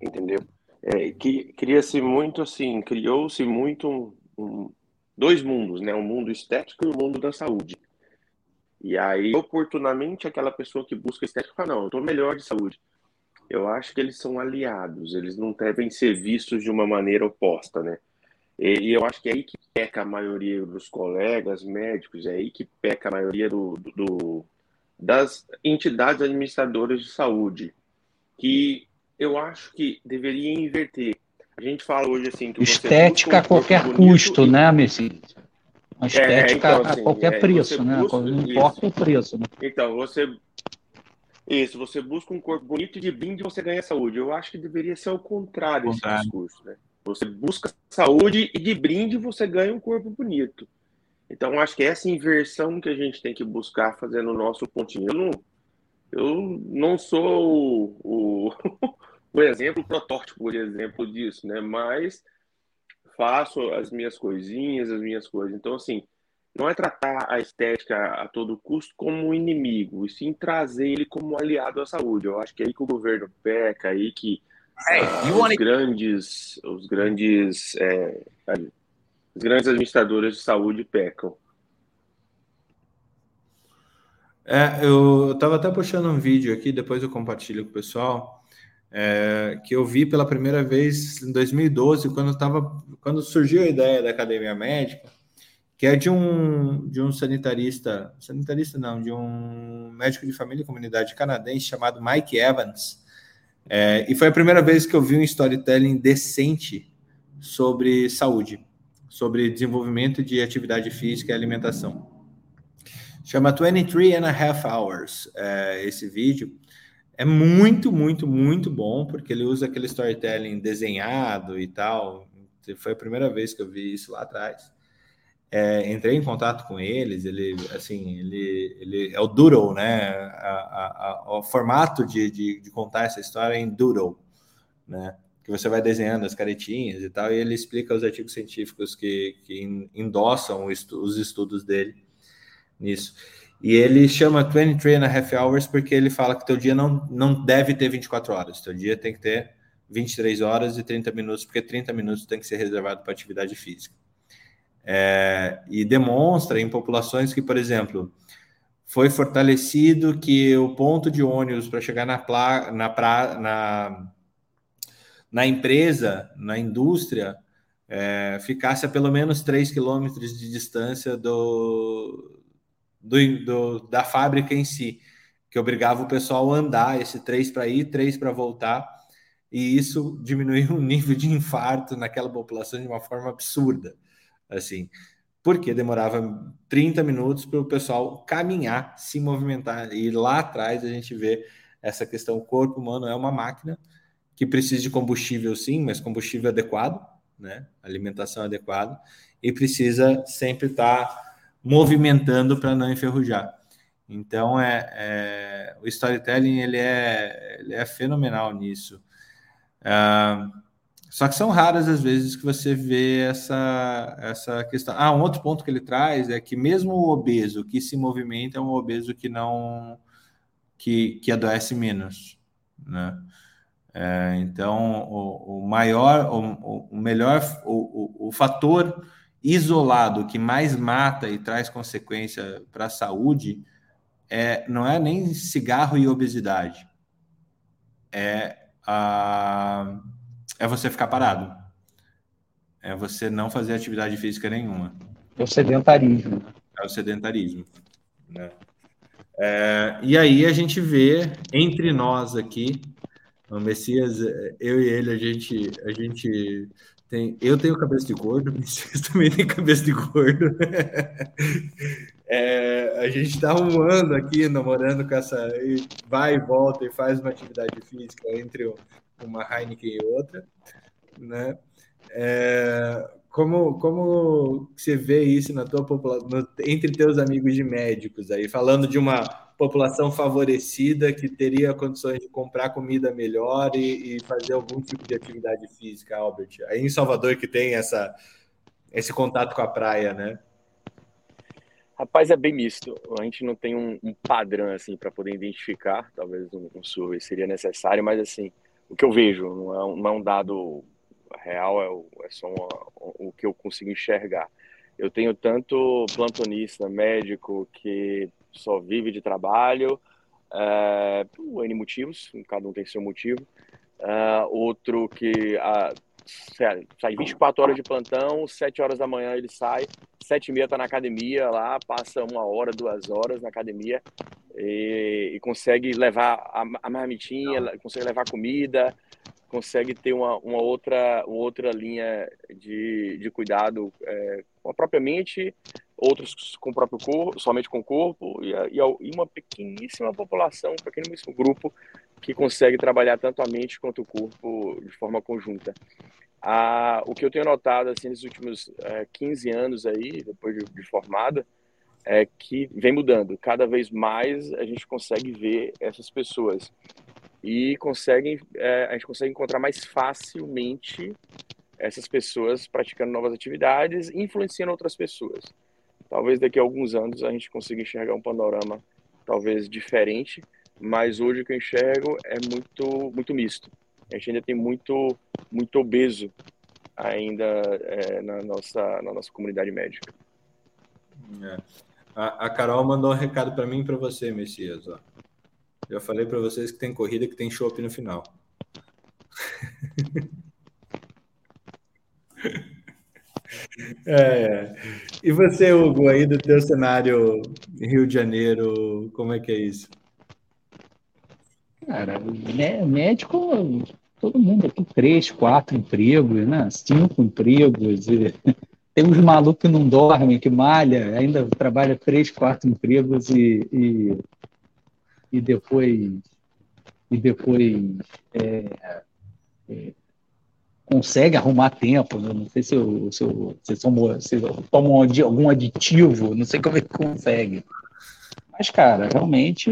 entendeu? É, que cria-se muito assim, criou-se muito um, um, dois mundos, né? O um mundo estético e o mundo da saúde. E aí, oportunamente, aquela pessoa que busca estética fala, não, eu estou melhor de saúde. Eu acho que eles são aliados, eles não devem ser vistos de uma maneira oposta, né? E, eu acho que é aí que peca a maioria dos colegas médicos, é aí que peca a maioria do, do das entidades administradoras de saúde, que eu acho que deveria inverter. A gente fala hoje assim que estética a qualquer custo, e... né, Messi? A é, estética é, então, assim, a qualquer é, preço, né? Busca... Não importa isso. o preço, né? Então, você isso, você busca um corpo bonito e de brinde você ganha saúde. Eu acho que deveria ser o contrário, esse discurso, né? Você busca saúde e de brinde você ganha um corpo bonito. Então, acho que é essa inversão que a gente tem que buscar fazendo o nosso pontinho. Eu não, eu não sou o, o, o exemplo, o protótipo, por exemplo, disso, né? Mas faço as minhas coisinhas, as minhas coisas. Então, assim, não é tratar a estética a todo custo como um inimigo, e sim trazer ele como aliado à saúde. Eu acho que é aí que o governo peca, aí que hey, ah, os, grandes, os grandes, é, os grandes administradores de saúde pecam. É, eu estava até puxando um vídeo aqui, depois eu compartilho com o pessoal, é, que eu vi pela primeira vez em 2012, quando, tava, quando surgiu a ideia da academia médica, que é de um, de um sanitarista, sanitarista não, de um médico de família e comunidade canadense chamado Mike Evans. É, e foi a primeira vez que eu vi um storytelling decente sobre saúde, sobre desenvolvimento de atividade física e alimentação. Chama 23 and a half hours é, esse vídeo. É muito, muito, muito bom, porque ele usa aquele storytelling desenhado e tal. Foi a primeira vez que eu vi isso lá atrás. É, entrei em contato com eles, ele, assim, ele, ele é o Doodle, né? A, a, a, o formato de, de, de, contar essa história é em Doodle, né? Que você vai desenhando as caretinhas e tal, e ele explica os artigos científicos que, que endossam os estudos dele nisso. E ele chama 23 and a half hours porque ele fala que teu dia não, não deve ter 24 horas, teu dia tem que ter 23 horas e 30 minutos, porque 30 minutos tem que ser reservado para atividade física. É, e demonstra em populações que, por exemplo, foi fortalecido que o ponto de ônibus para chegar na, pla, na, pra, na, na empresa, na indústria, é, ficasse a pelo menos 3 quilômetros de distância do, do, do, da fábrica em si, que obrigava o pessoal a andar esse 3 para ir, 3 para voltar, e isso diminuiu o nível de infarto naquela população de uma forma absurda assim, porque demorava 30 minutos para o pessoal caminhar, se movimentar. E lá atrás a gente vê essa questão: o corpo humano é uma máquina que precisa de combustível, sim, mas combustível adequado, né? Alimentação adequada, e precisa sempre estar tá movimentando para não enferrujar. Então, é, é, o storytelling ele é, ele é fenomenal nisso. Uh, só que são raras as vezes que você vê essa, essa questão. Ah, um outro ponto que ele traz é que mesmo o obeso que se movimenta é um obeso que não que, que adoece menos, né? É, então, o, o maior, o, o melhor, o, o, o fator isolado que mais mata e traz consequência para a saúde é, não é nem cigarro e obesidade, é a é você ficar parado. É você não fazer atividade física nenhuma. É o sedentarismo. É o sedentarismo. Né? É, e aí a gente vê entre nós aqui, o Messias, eu e ele, a gente, a gente tem. Eu tenho cabeça de gordo, Messias também tem cabeça de gordo. É, a gente está um ano aqui namorando com essa. vai e volta e faz uma atividade física entre uma Heineken e outra, né? É, como, como você vê isso na tua população, entre teus amigos de médicos aí, falando de uma população favorecida que teria condições de comprar comida melhor e, e fazer algum tipo de atividade física, Albert? Aí em Salvador que tem essa, esse contato com a praia, né? Rapaz, é bem misto. A gente não tem um, um padrão assim para poder identificar. Talvez um, um survey seria necessário, mas assim, o que eu vejo, não é um, não é um dado real, é, é só uma, o que eu consigo enxergar. Eu tenho tanto plantonista, médico, que só vive de trabalho, é, por N motivos, cada um tem seu motivo. É, outro que sai 24 horas de plantão, 7 horas da manhã ele sai, 7 e meia está na academia lá, passa uma hora, duas horas na academia, e, e consegue levar a, a marmitinha, consegue levar comida, consegue ter uma, uma, outra, uma outra linha de, de cuidado é, com a própria mente, outros com o próprio corpo, somente com o corpo, e, e uma pequeníssima população, um pequeníssimo grupo que consegue trabalhar tanto a mente quanto o corpo de forma conjunta. Ah, o que eu tenho notado assim, nesses últimos é, 15 anos aí, depois de, de formada, é que vem mudando. Cada vez mais a gente consegue ver essas pessoas e consegue, é, a gente consegue encontrar mais facilmente essas pessoas praticando novas atividades, influenciando outras pessoas. Talvez daqui a alguns anos a gente consiga enxergar um panorama talvez diferente, mas hoje o que eu enxergo é muito muito misto. A gente ainda tem muito muito obeso ainda é, na nossa na nossa comunidade médica. É. A, a Carol mandou um recado para mim e para você, Messias. Ó. Já falei para vocês que tem corrida que tem chopp no final. É. E você, Hugo, aí do teu cenário Rio de Janeiro, como é que é isso? Cara, médico, todo mundo aqui, três, quatro empregos, né? Cinco empregos. E... Tem uns malucos que não dormem, que malha, ainda trabalha três, quatro empregos e, e, e depois e depois é, é, consegue arrumar tempo. Né? Não sei se, eu, se, eu, se, eu, se tomam algum aditivo, não sei como é que consegue. Mas, cara, realmente,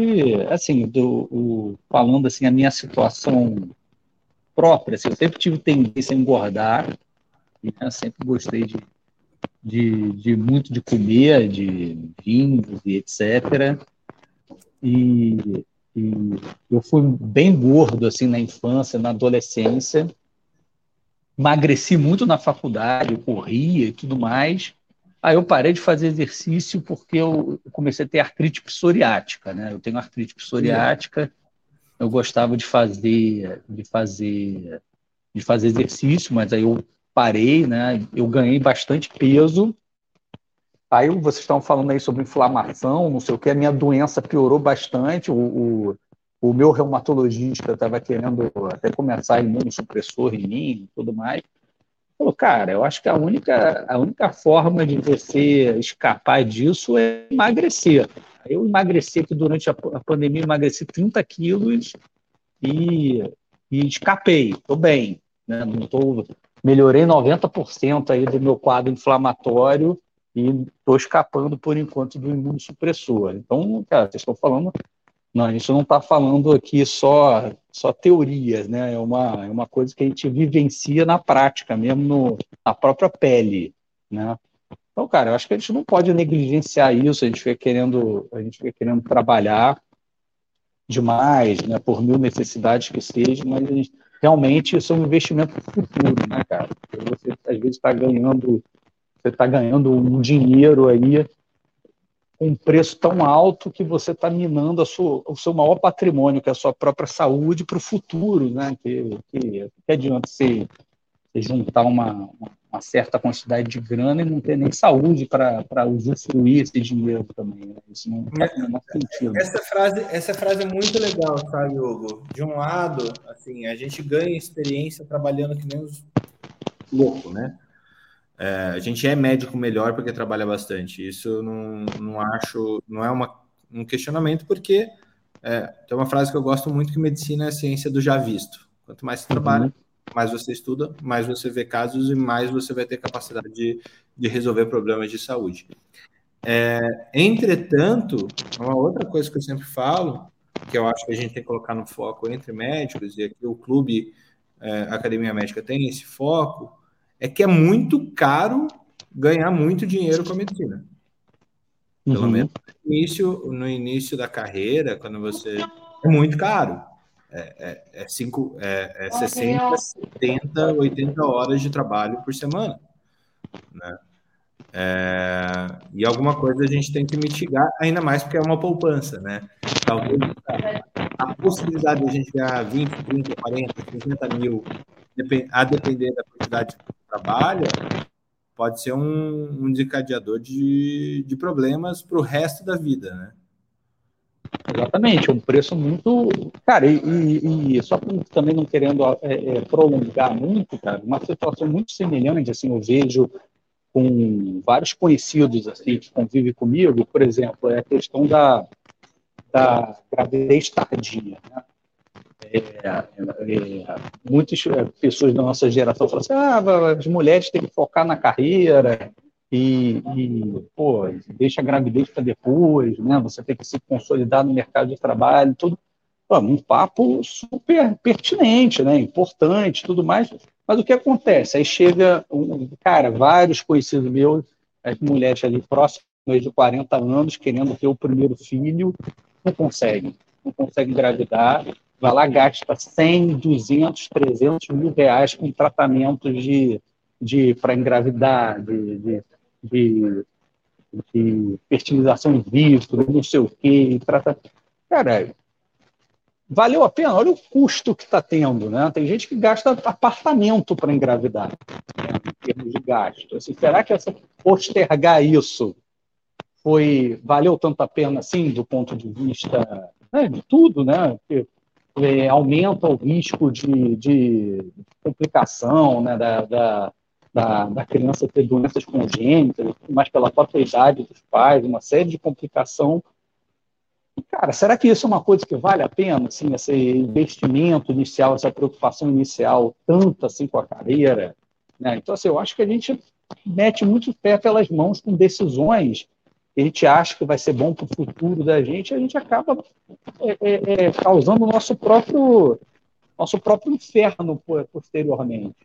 assim, do, o, falando assim, a minha situação própria, assim, eu sempre tive tendência a engordar, né? sempre gostei de, de, de muito de comer, de vinhos e etc. E, e eu fui bem gordo assim na infância, na adolescência, emagreci muito na faculdade, corria e tudo mais. Aí eu parei de fazer exercício porque eu comecei a ter artrite psoriática, né? Eu tenho artrite psoriática. Eu gostava de fazer de fazer de fazer exercício, mas aí eu parei, né? Eu ganhei bastante peso. Aí vocês estão falando aí sobre inflamação, não sei o que, a minha doença piorou bastante. O, o, o meu reumatologista estava querendo até começar imunossupressor em mim e tudo mais. Falou, cara, eu acho que a única, a única forma de você escapar disso é emagrecer. Eu emagreci aqui durante a, a pandemia, emagreci 30 quilos e, e escapei, estou bem. Né? Não tô, melhorei 90% aí do meu quadro inflamatório e estou escapando, por enquanto, do imunossupressor. Então, cara, vocês estão falando não, a gente não está falando aqui só, só teorias, né? É uma, é uma coisa que a gente vivencia na prática, mesmo no, na própria pele, né? Então, cara, eu acho que a gente não pode negligenciar isso, a gente fica querendo, a gente fica querendo trabalhar demais, né? Por mil necessidades que seja, mas gente, realmente isso é um investimento futuro, né, cara? Você às vezes está ganhando, você está ganhando um dinheiro aí um preço tão alto que você está minando sua, o seu maior patrimônio, que é a sua própria saúde, para o futuro, né? Que, que, que adianta você, você juntar uma, uma, certa quantidade de grana e não ter nem saúde para usufruir esse dinheiro também. Né? Isso não faz o menor sentido. Essa frase, essa frase é muito legal, sabe, Hugo? De um lado, assim, a gente ganha experiência trabalhando que nem os loucos, né? É, a gente é médico melhor porque trabalha bastante. Isso não, não acho, não é uma, um questionamento, porque é, tem uma frase que eu gosto muito que medicina é a ciência do já visto. Quanto mais você trabalha, uhum. mais você estuda, mais você vê casos e mais você vai ter capacidade de, de resolver problemas de saúde. É, entretanto, uma outra coisa que eu sempre falo, que eu acho que a gente tem que colocar no foco entre médicos, e aqui o clube é, Academia Médica tem esse foco, é que é muito caro ganhar muito dinheiro com a medicina. Pelo uhum. menos no início, no início da carreira, quando você. É muito caro. É, é, é, cinco, é, é 60, 70, 80 horas de trabalho por semana. Né? É, e alguma coisa a gente tem que mitigar, ainda mais porque é uma poupança, né? Talvez a, a possibilidade de a gente ganhar 20, 30, 40, 50 mil, a depender da quantidade trabalha pode ser um, um desencadeador de, de problemas para o resto da vida, né? Exatamente, um preço muito. Cara, e, e, e só também não querendo é, é, prolongar muito, cara, uma situação muito semelhante, assim, eu vejo com vários conhecidos assim, que convivem comigo, por exemplo, é a questão da, da gravidez tardia. Né? É, é, muitas é, pessoas da nossa geração falam assim: ah, as mulheres têm que focar na carreira e, e pô, deixa a gravidez para depois, né? Você tem que se consolidar no mercado de trabalho, tudo. Pô, um papo super pertinente, né? Importante, tudo mais. Mas o que acontece? Aí chega, um, cara, vários conhecidos meus, as mulheres ali próximas de 40 anos, querendo ter o primeiro filho, não conseguem, não conseguem engravidar vai lá, gasta 100, 200, 300 mil reais com tratamentos de, de, para engravidar, de, de, de, de fertilização in vitro, não sei o quê. Trata... Cara, valeu a pena? Olha o custo que está tendo. Né? Tem gente que gasta apartamento para engravidar, né, em termos de gasto. Assim, será que essa, postergar isso foi valeu tanto a pena assim, do ponto de vista né, de tudo, né? Porque é, aumenta o risco de, de complicação né, da, da, da, da, criança ter doenças congênitas, mas pela própria idade dos pais, uma série de complicação. Cara, será que isso é uma coisa que vale a pena, assim, esse investimento inicial, essa preocupação inicial, tanto assim com a carreira? Né? Então, assim, eu acho que a gente mete muito pé pelas mãos com decisões a gente acha que vai ser bom para o futuro da gente, a gente acaba é, é, é, causando o nosso próprio, nosso próprio inferno posteriormente.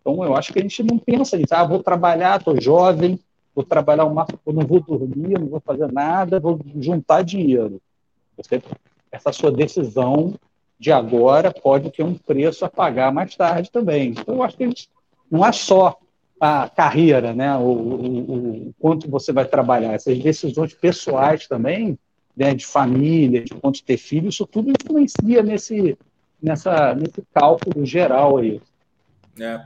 Então, eu acho que a gente não pensa nisso. Ah, vou trabalhar, estou jovem, vou trabalhar o máximo, não vou dormir, não vou fazer nada, vou juntar dinheiro. Você, essa sua decisão de agora pode ter um preço a pagar mais tarde também. Então, eu acho que a gente não é só a carreira, né? O, o, o, quanto você vai trabalhar, essas decisões pessoais também, né? de família, de quanto ter filho, isso tudo influencia nesse, nessa, nesse cálculo geral aí. É,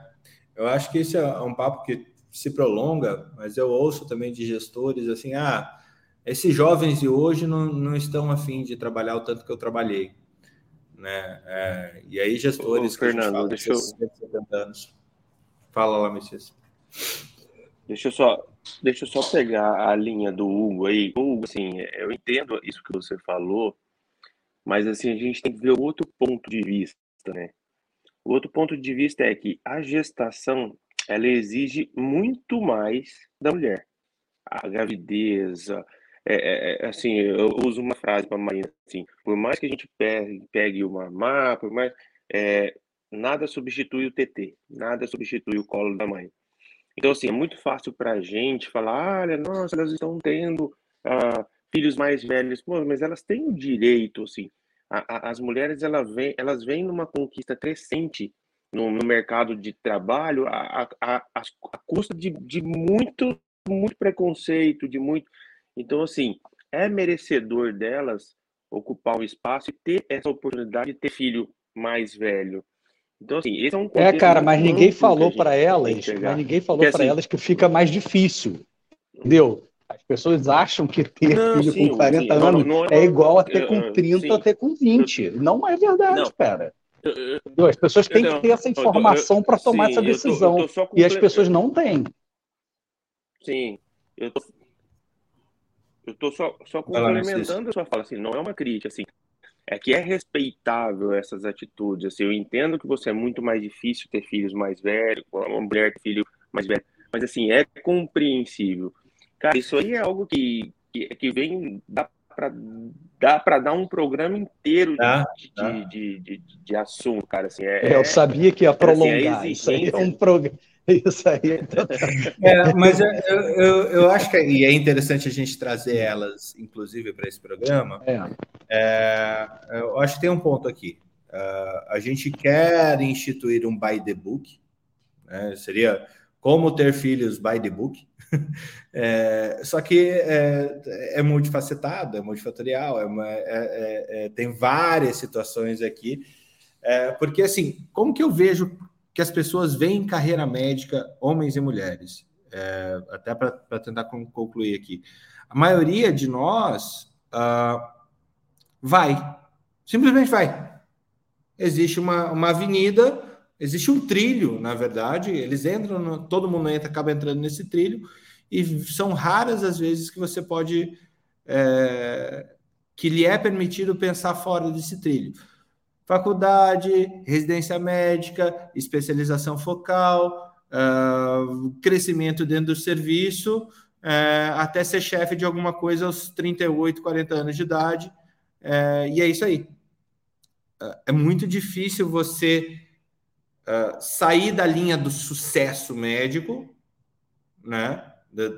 eu acho que esse é um papo que se prolonga, mas eu ouço também de gestores assim, ah, esses jovens de hoje não, não estão afim de trabalhar o tanto que eu trabalhei. Né? É, e aí gestores Ô, Fernando, fala, deixa eu... 70 anos. Fala lá, Messias. Deixa eu só, deixa eu só pegar a linha do Hugo aí. Hugo, assim, eu entendo isso que você falou, mas assim a gente tem que ver outro ponto de vista, né? O outro ponto de vista é que a gestação ela exige muito mais da mulher. A gravidez, é, é, é assim, eu uso uma frase para Marina assim, por mais que a gente pegue, pegue uma má, por mais é, nada substitui o TT, nada substitui o colo da mãe. Então, assim, é muito fácil para a gente falar, olha, nossa, elas estão tendo ah, filhos mais velhos. Pô, mas elas têm o direito, assim. A, a, as mulheres, elas vêm, elas vêm numa conquista crescente no, no mercado de trabalho a, a, a, custa de, de muito, muito preconceito, de muito... Então, assim, é merecedor delas ocupar um espaço e ter essa oportunidade de ter filho mais velho. Então, assim, esse é um É, cara, mas ninguém falou para elas, mas ninguém falou para assim, elas que fica mais difícil. Entendeu? As pessoas acham que ter não, filho sim, com 40 sim, anos não, não, é igual a ter com 30 ou ter com 20. Não é verdade, cara. Eu, As pessoas têm que ter essa informação para tomar sim, essa decisão. Eu tô, eu tô e as pessoas não têm. Sim, eu tô, eu tô só, só complementando a sua fala, assim, não é uma crítica, assim, é que é respeitável essas atitudes. Assim, eu entendo que você é muito mais difícil ter filhos mais velhos, uma mulher ter filho mais velho, mas assim, é compreensível. Cara, isso aí é algo que, que, que vem, dá para dá para dar um programa inteiro de, ah, de. De, de, de, assunto, cara. Assim, é, eu sabia que ia prolongar. Assim, isso aí é um programa. Isso aí. é, mas eu, eu, eu, acho que e é interessante a gente trazer elas, inclusive, para esse programa. É. É, eu acho que tem um ponto aqui. Uh, a gente quer instituir um by the book, né? seria como ter filhos by the book. é, só que é, é, multifacetado, é multifatorial, é uma, é, é, é tem várias situações aqui. porque, assim, como que eu vejo que as pessoas veem carreira médica, homens e mulheres. Até para tentar concluir aqui. A maioria de nós uh, vai, simplesmente vai. Existe uma, uma avenida, existe um trilho, na verdade, eles entram, no, todo mundo entra, acaba entrando nesse trilho, e são raras as vezes que você pode. É, que lhe é permitido pensar fora desse trilho faculdade, residência médica, especialização focal, uh, crescimento dentro do serviço, uh, até ser chefe de alguma coisa aos 38, 40 anos de idade. Uh, e é isso aí. é muito difícil você sair da linha do sucesso médico, né?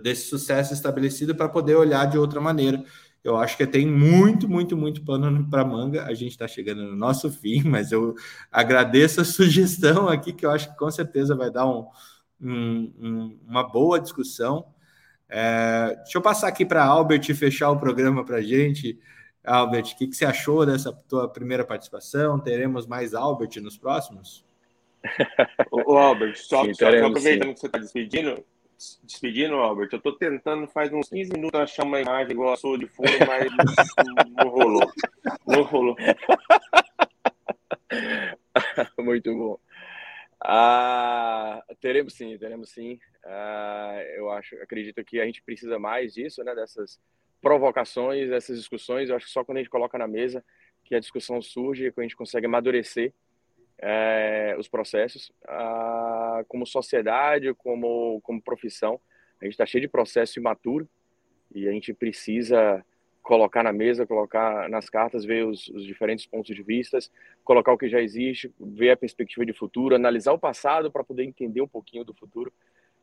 Desse sucesso estabelecido para poder olhar de outra maneira eu acho que tem muito, muito, muito pano para manga. A gente está chegando no nosso fim, mas eu agradeço a sugestão aqui, que eu acho que com certeza vai dar um, um, uma boa discussão. É, deixa eu passar aqui para Albert fechar o programa para a gente. Albert, o que, que, você achou dessa tua primeira participação? Teremos mais Albert nos próximos? O Albert, só, sim, só aproveitando que você está despedindo, despedindo, Albert. Eu tô tentando faz uns 15 minutos achar uma imagem igual a sua de fundo, mas não, não rolou. Não rolou. Muito bom. Ah, teremos sim, teremos sim. Ah, eu acho, acredito que a gente precisa mais disso, né? Dessas provocações, dessas discussões. Eu acho que só quando a gente coloca na mesa que a discussão surge, que a gente consegue amadurecer é, os processos. Ah, como sociedade, como como profissão, a gente está cheio de processo imaturo e a gente precisa colocar na mesa, colocar nas cartas, ver os, os, diferentes pontos de vista, colocar o que já existe, ver a perspectiva de futuro, analisar o passado para poder entender um pouquinho do futuro.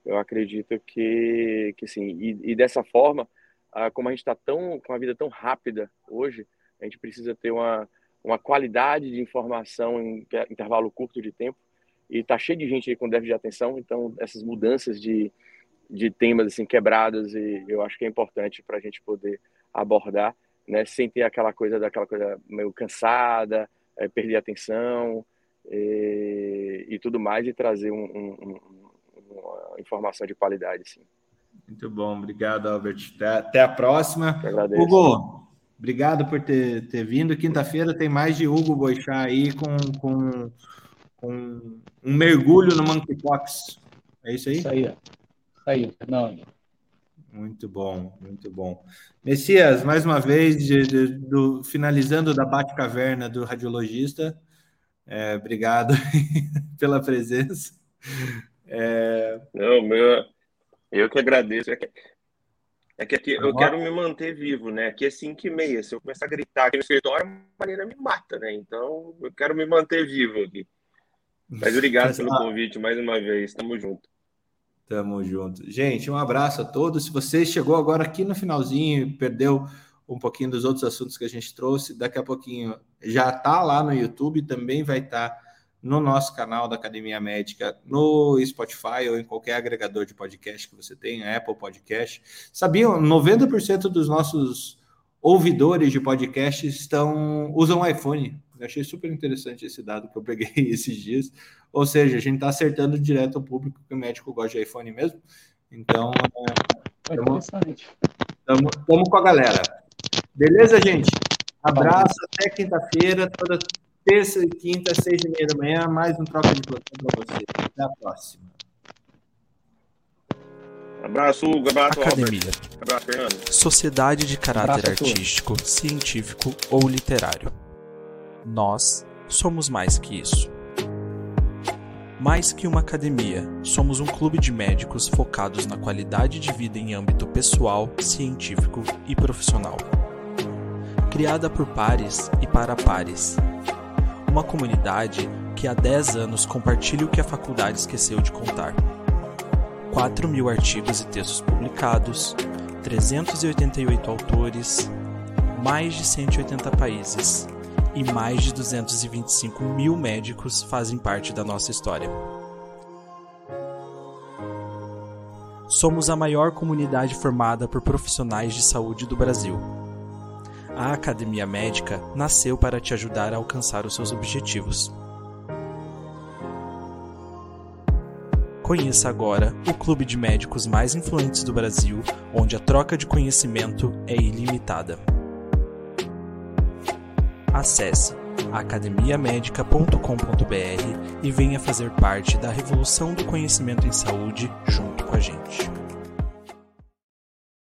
Eu acredito que, que sim. E, e dessa forma, ah, como a gente está tão com a vida tão rápida hoje, a gente precisa ter uma, uma qualidade de informação em intervalo curto de tempo. E está cheio de gente aí com déficit de atenção, então essas mudanças de, de temas assim quebradas e eu acho que é importante para a gente poder abordar, né, sem ter aquela coisa daquela coisa meio cansada, é, perder atenção e, e, tudo mais e trazer um, um, uma informação de qualidade, sim. Muito bom, obrigado, Albert. Até, até a próxima. Hugo, obrigado por ter, ter vindo. Quinta-feira tem mais de Hugo Boixá aí com, com, com um mergulho no Monkeypox. É isso aí? Isso aí, isso aí, Fernando. Muito bom, muito bom. Messias, mais uma vez, de, de, do, finalizando da Bate-Caverna do radiologista, é, obrigado pela presença. É... Não, meu, eu que agradeço. É que, aqui eu quero me manter vivo, né? Aqui é 5 e meia. Se eu começar a gritar aqui no escritório, a Marina me mata, né? Então eu quero me manter vivo aqui. Mas obrigado pelo convite mais uma vez. Tamo junto. Tamo junto. Gente, um abraço a todos. Se você chegou agora aqui no finalzinho e perdeu um pouquinho dos outros assuntos que a gente trouxe, daqui a pouquinho já tá lá no YouTube, também vai estar tá no nosso canal da Academia Médica, no Spotify ou em qualquer agregador de podcast que você tenha, Apple Podcast. Sabiam, 90% dos nossos ouvidores de podcast estão usam iPhone. Eu achei super interessante esse dado que eu peguei esses dias. Ou seja, a gente está acertando direto ao público que o médico gosta de iPhone mesmo. Então, estamos é, com a galera. Beleza, gente? Abraço, até quinta-feira, toda terça e quinta, seis e meia da manhã, mais um troca de plantão para vocês. Até a próxima. Abraço, Hugo. Abraço, Academia. Abraço, Fernando. Sociedade de caráter abraço, artístico, científico ou literário. Nós somos mais que isso. Mais que uma academia, somos um clube de médicos focados na qualidade de vida em âmbito pessoal, científico e profissional. Criada por pares e para pares. Uma comunidade que há 10 anos compartilha o que a faculdade esqueceu de contar. 4 mil artigos e textos publicados, 388 autores, mais de 180 países e mais de 225 mil médicos fazem parte da nossa história. Somos a maior comunidade formada por profissionais de saúde do Brasil. A Academia Médica nasceu para te ajudar a alcançar os seus objetivos. Conheça agora o clube de médicos mais influentes do Brasil, onde a troca de conhecimento é ilimitada acesse academiamedica.com.br e venha fazer parte da revolução do conhecimento em saúde junto com a gente.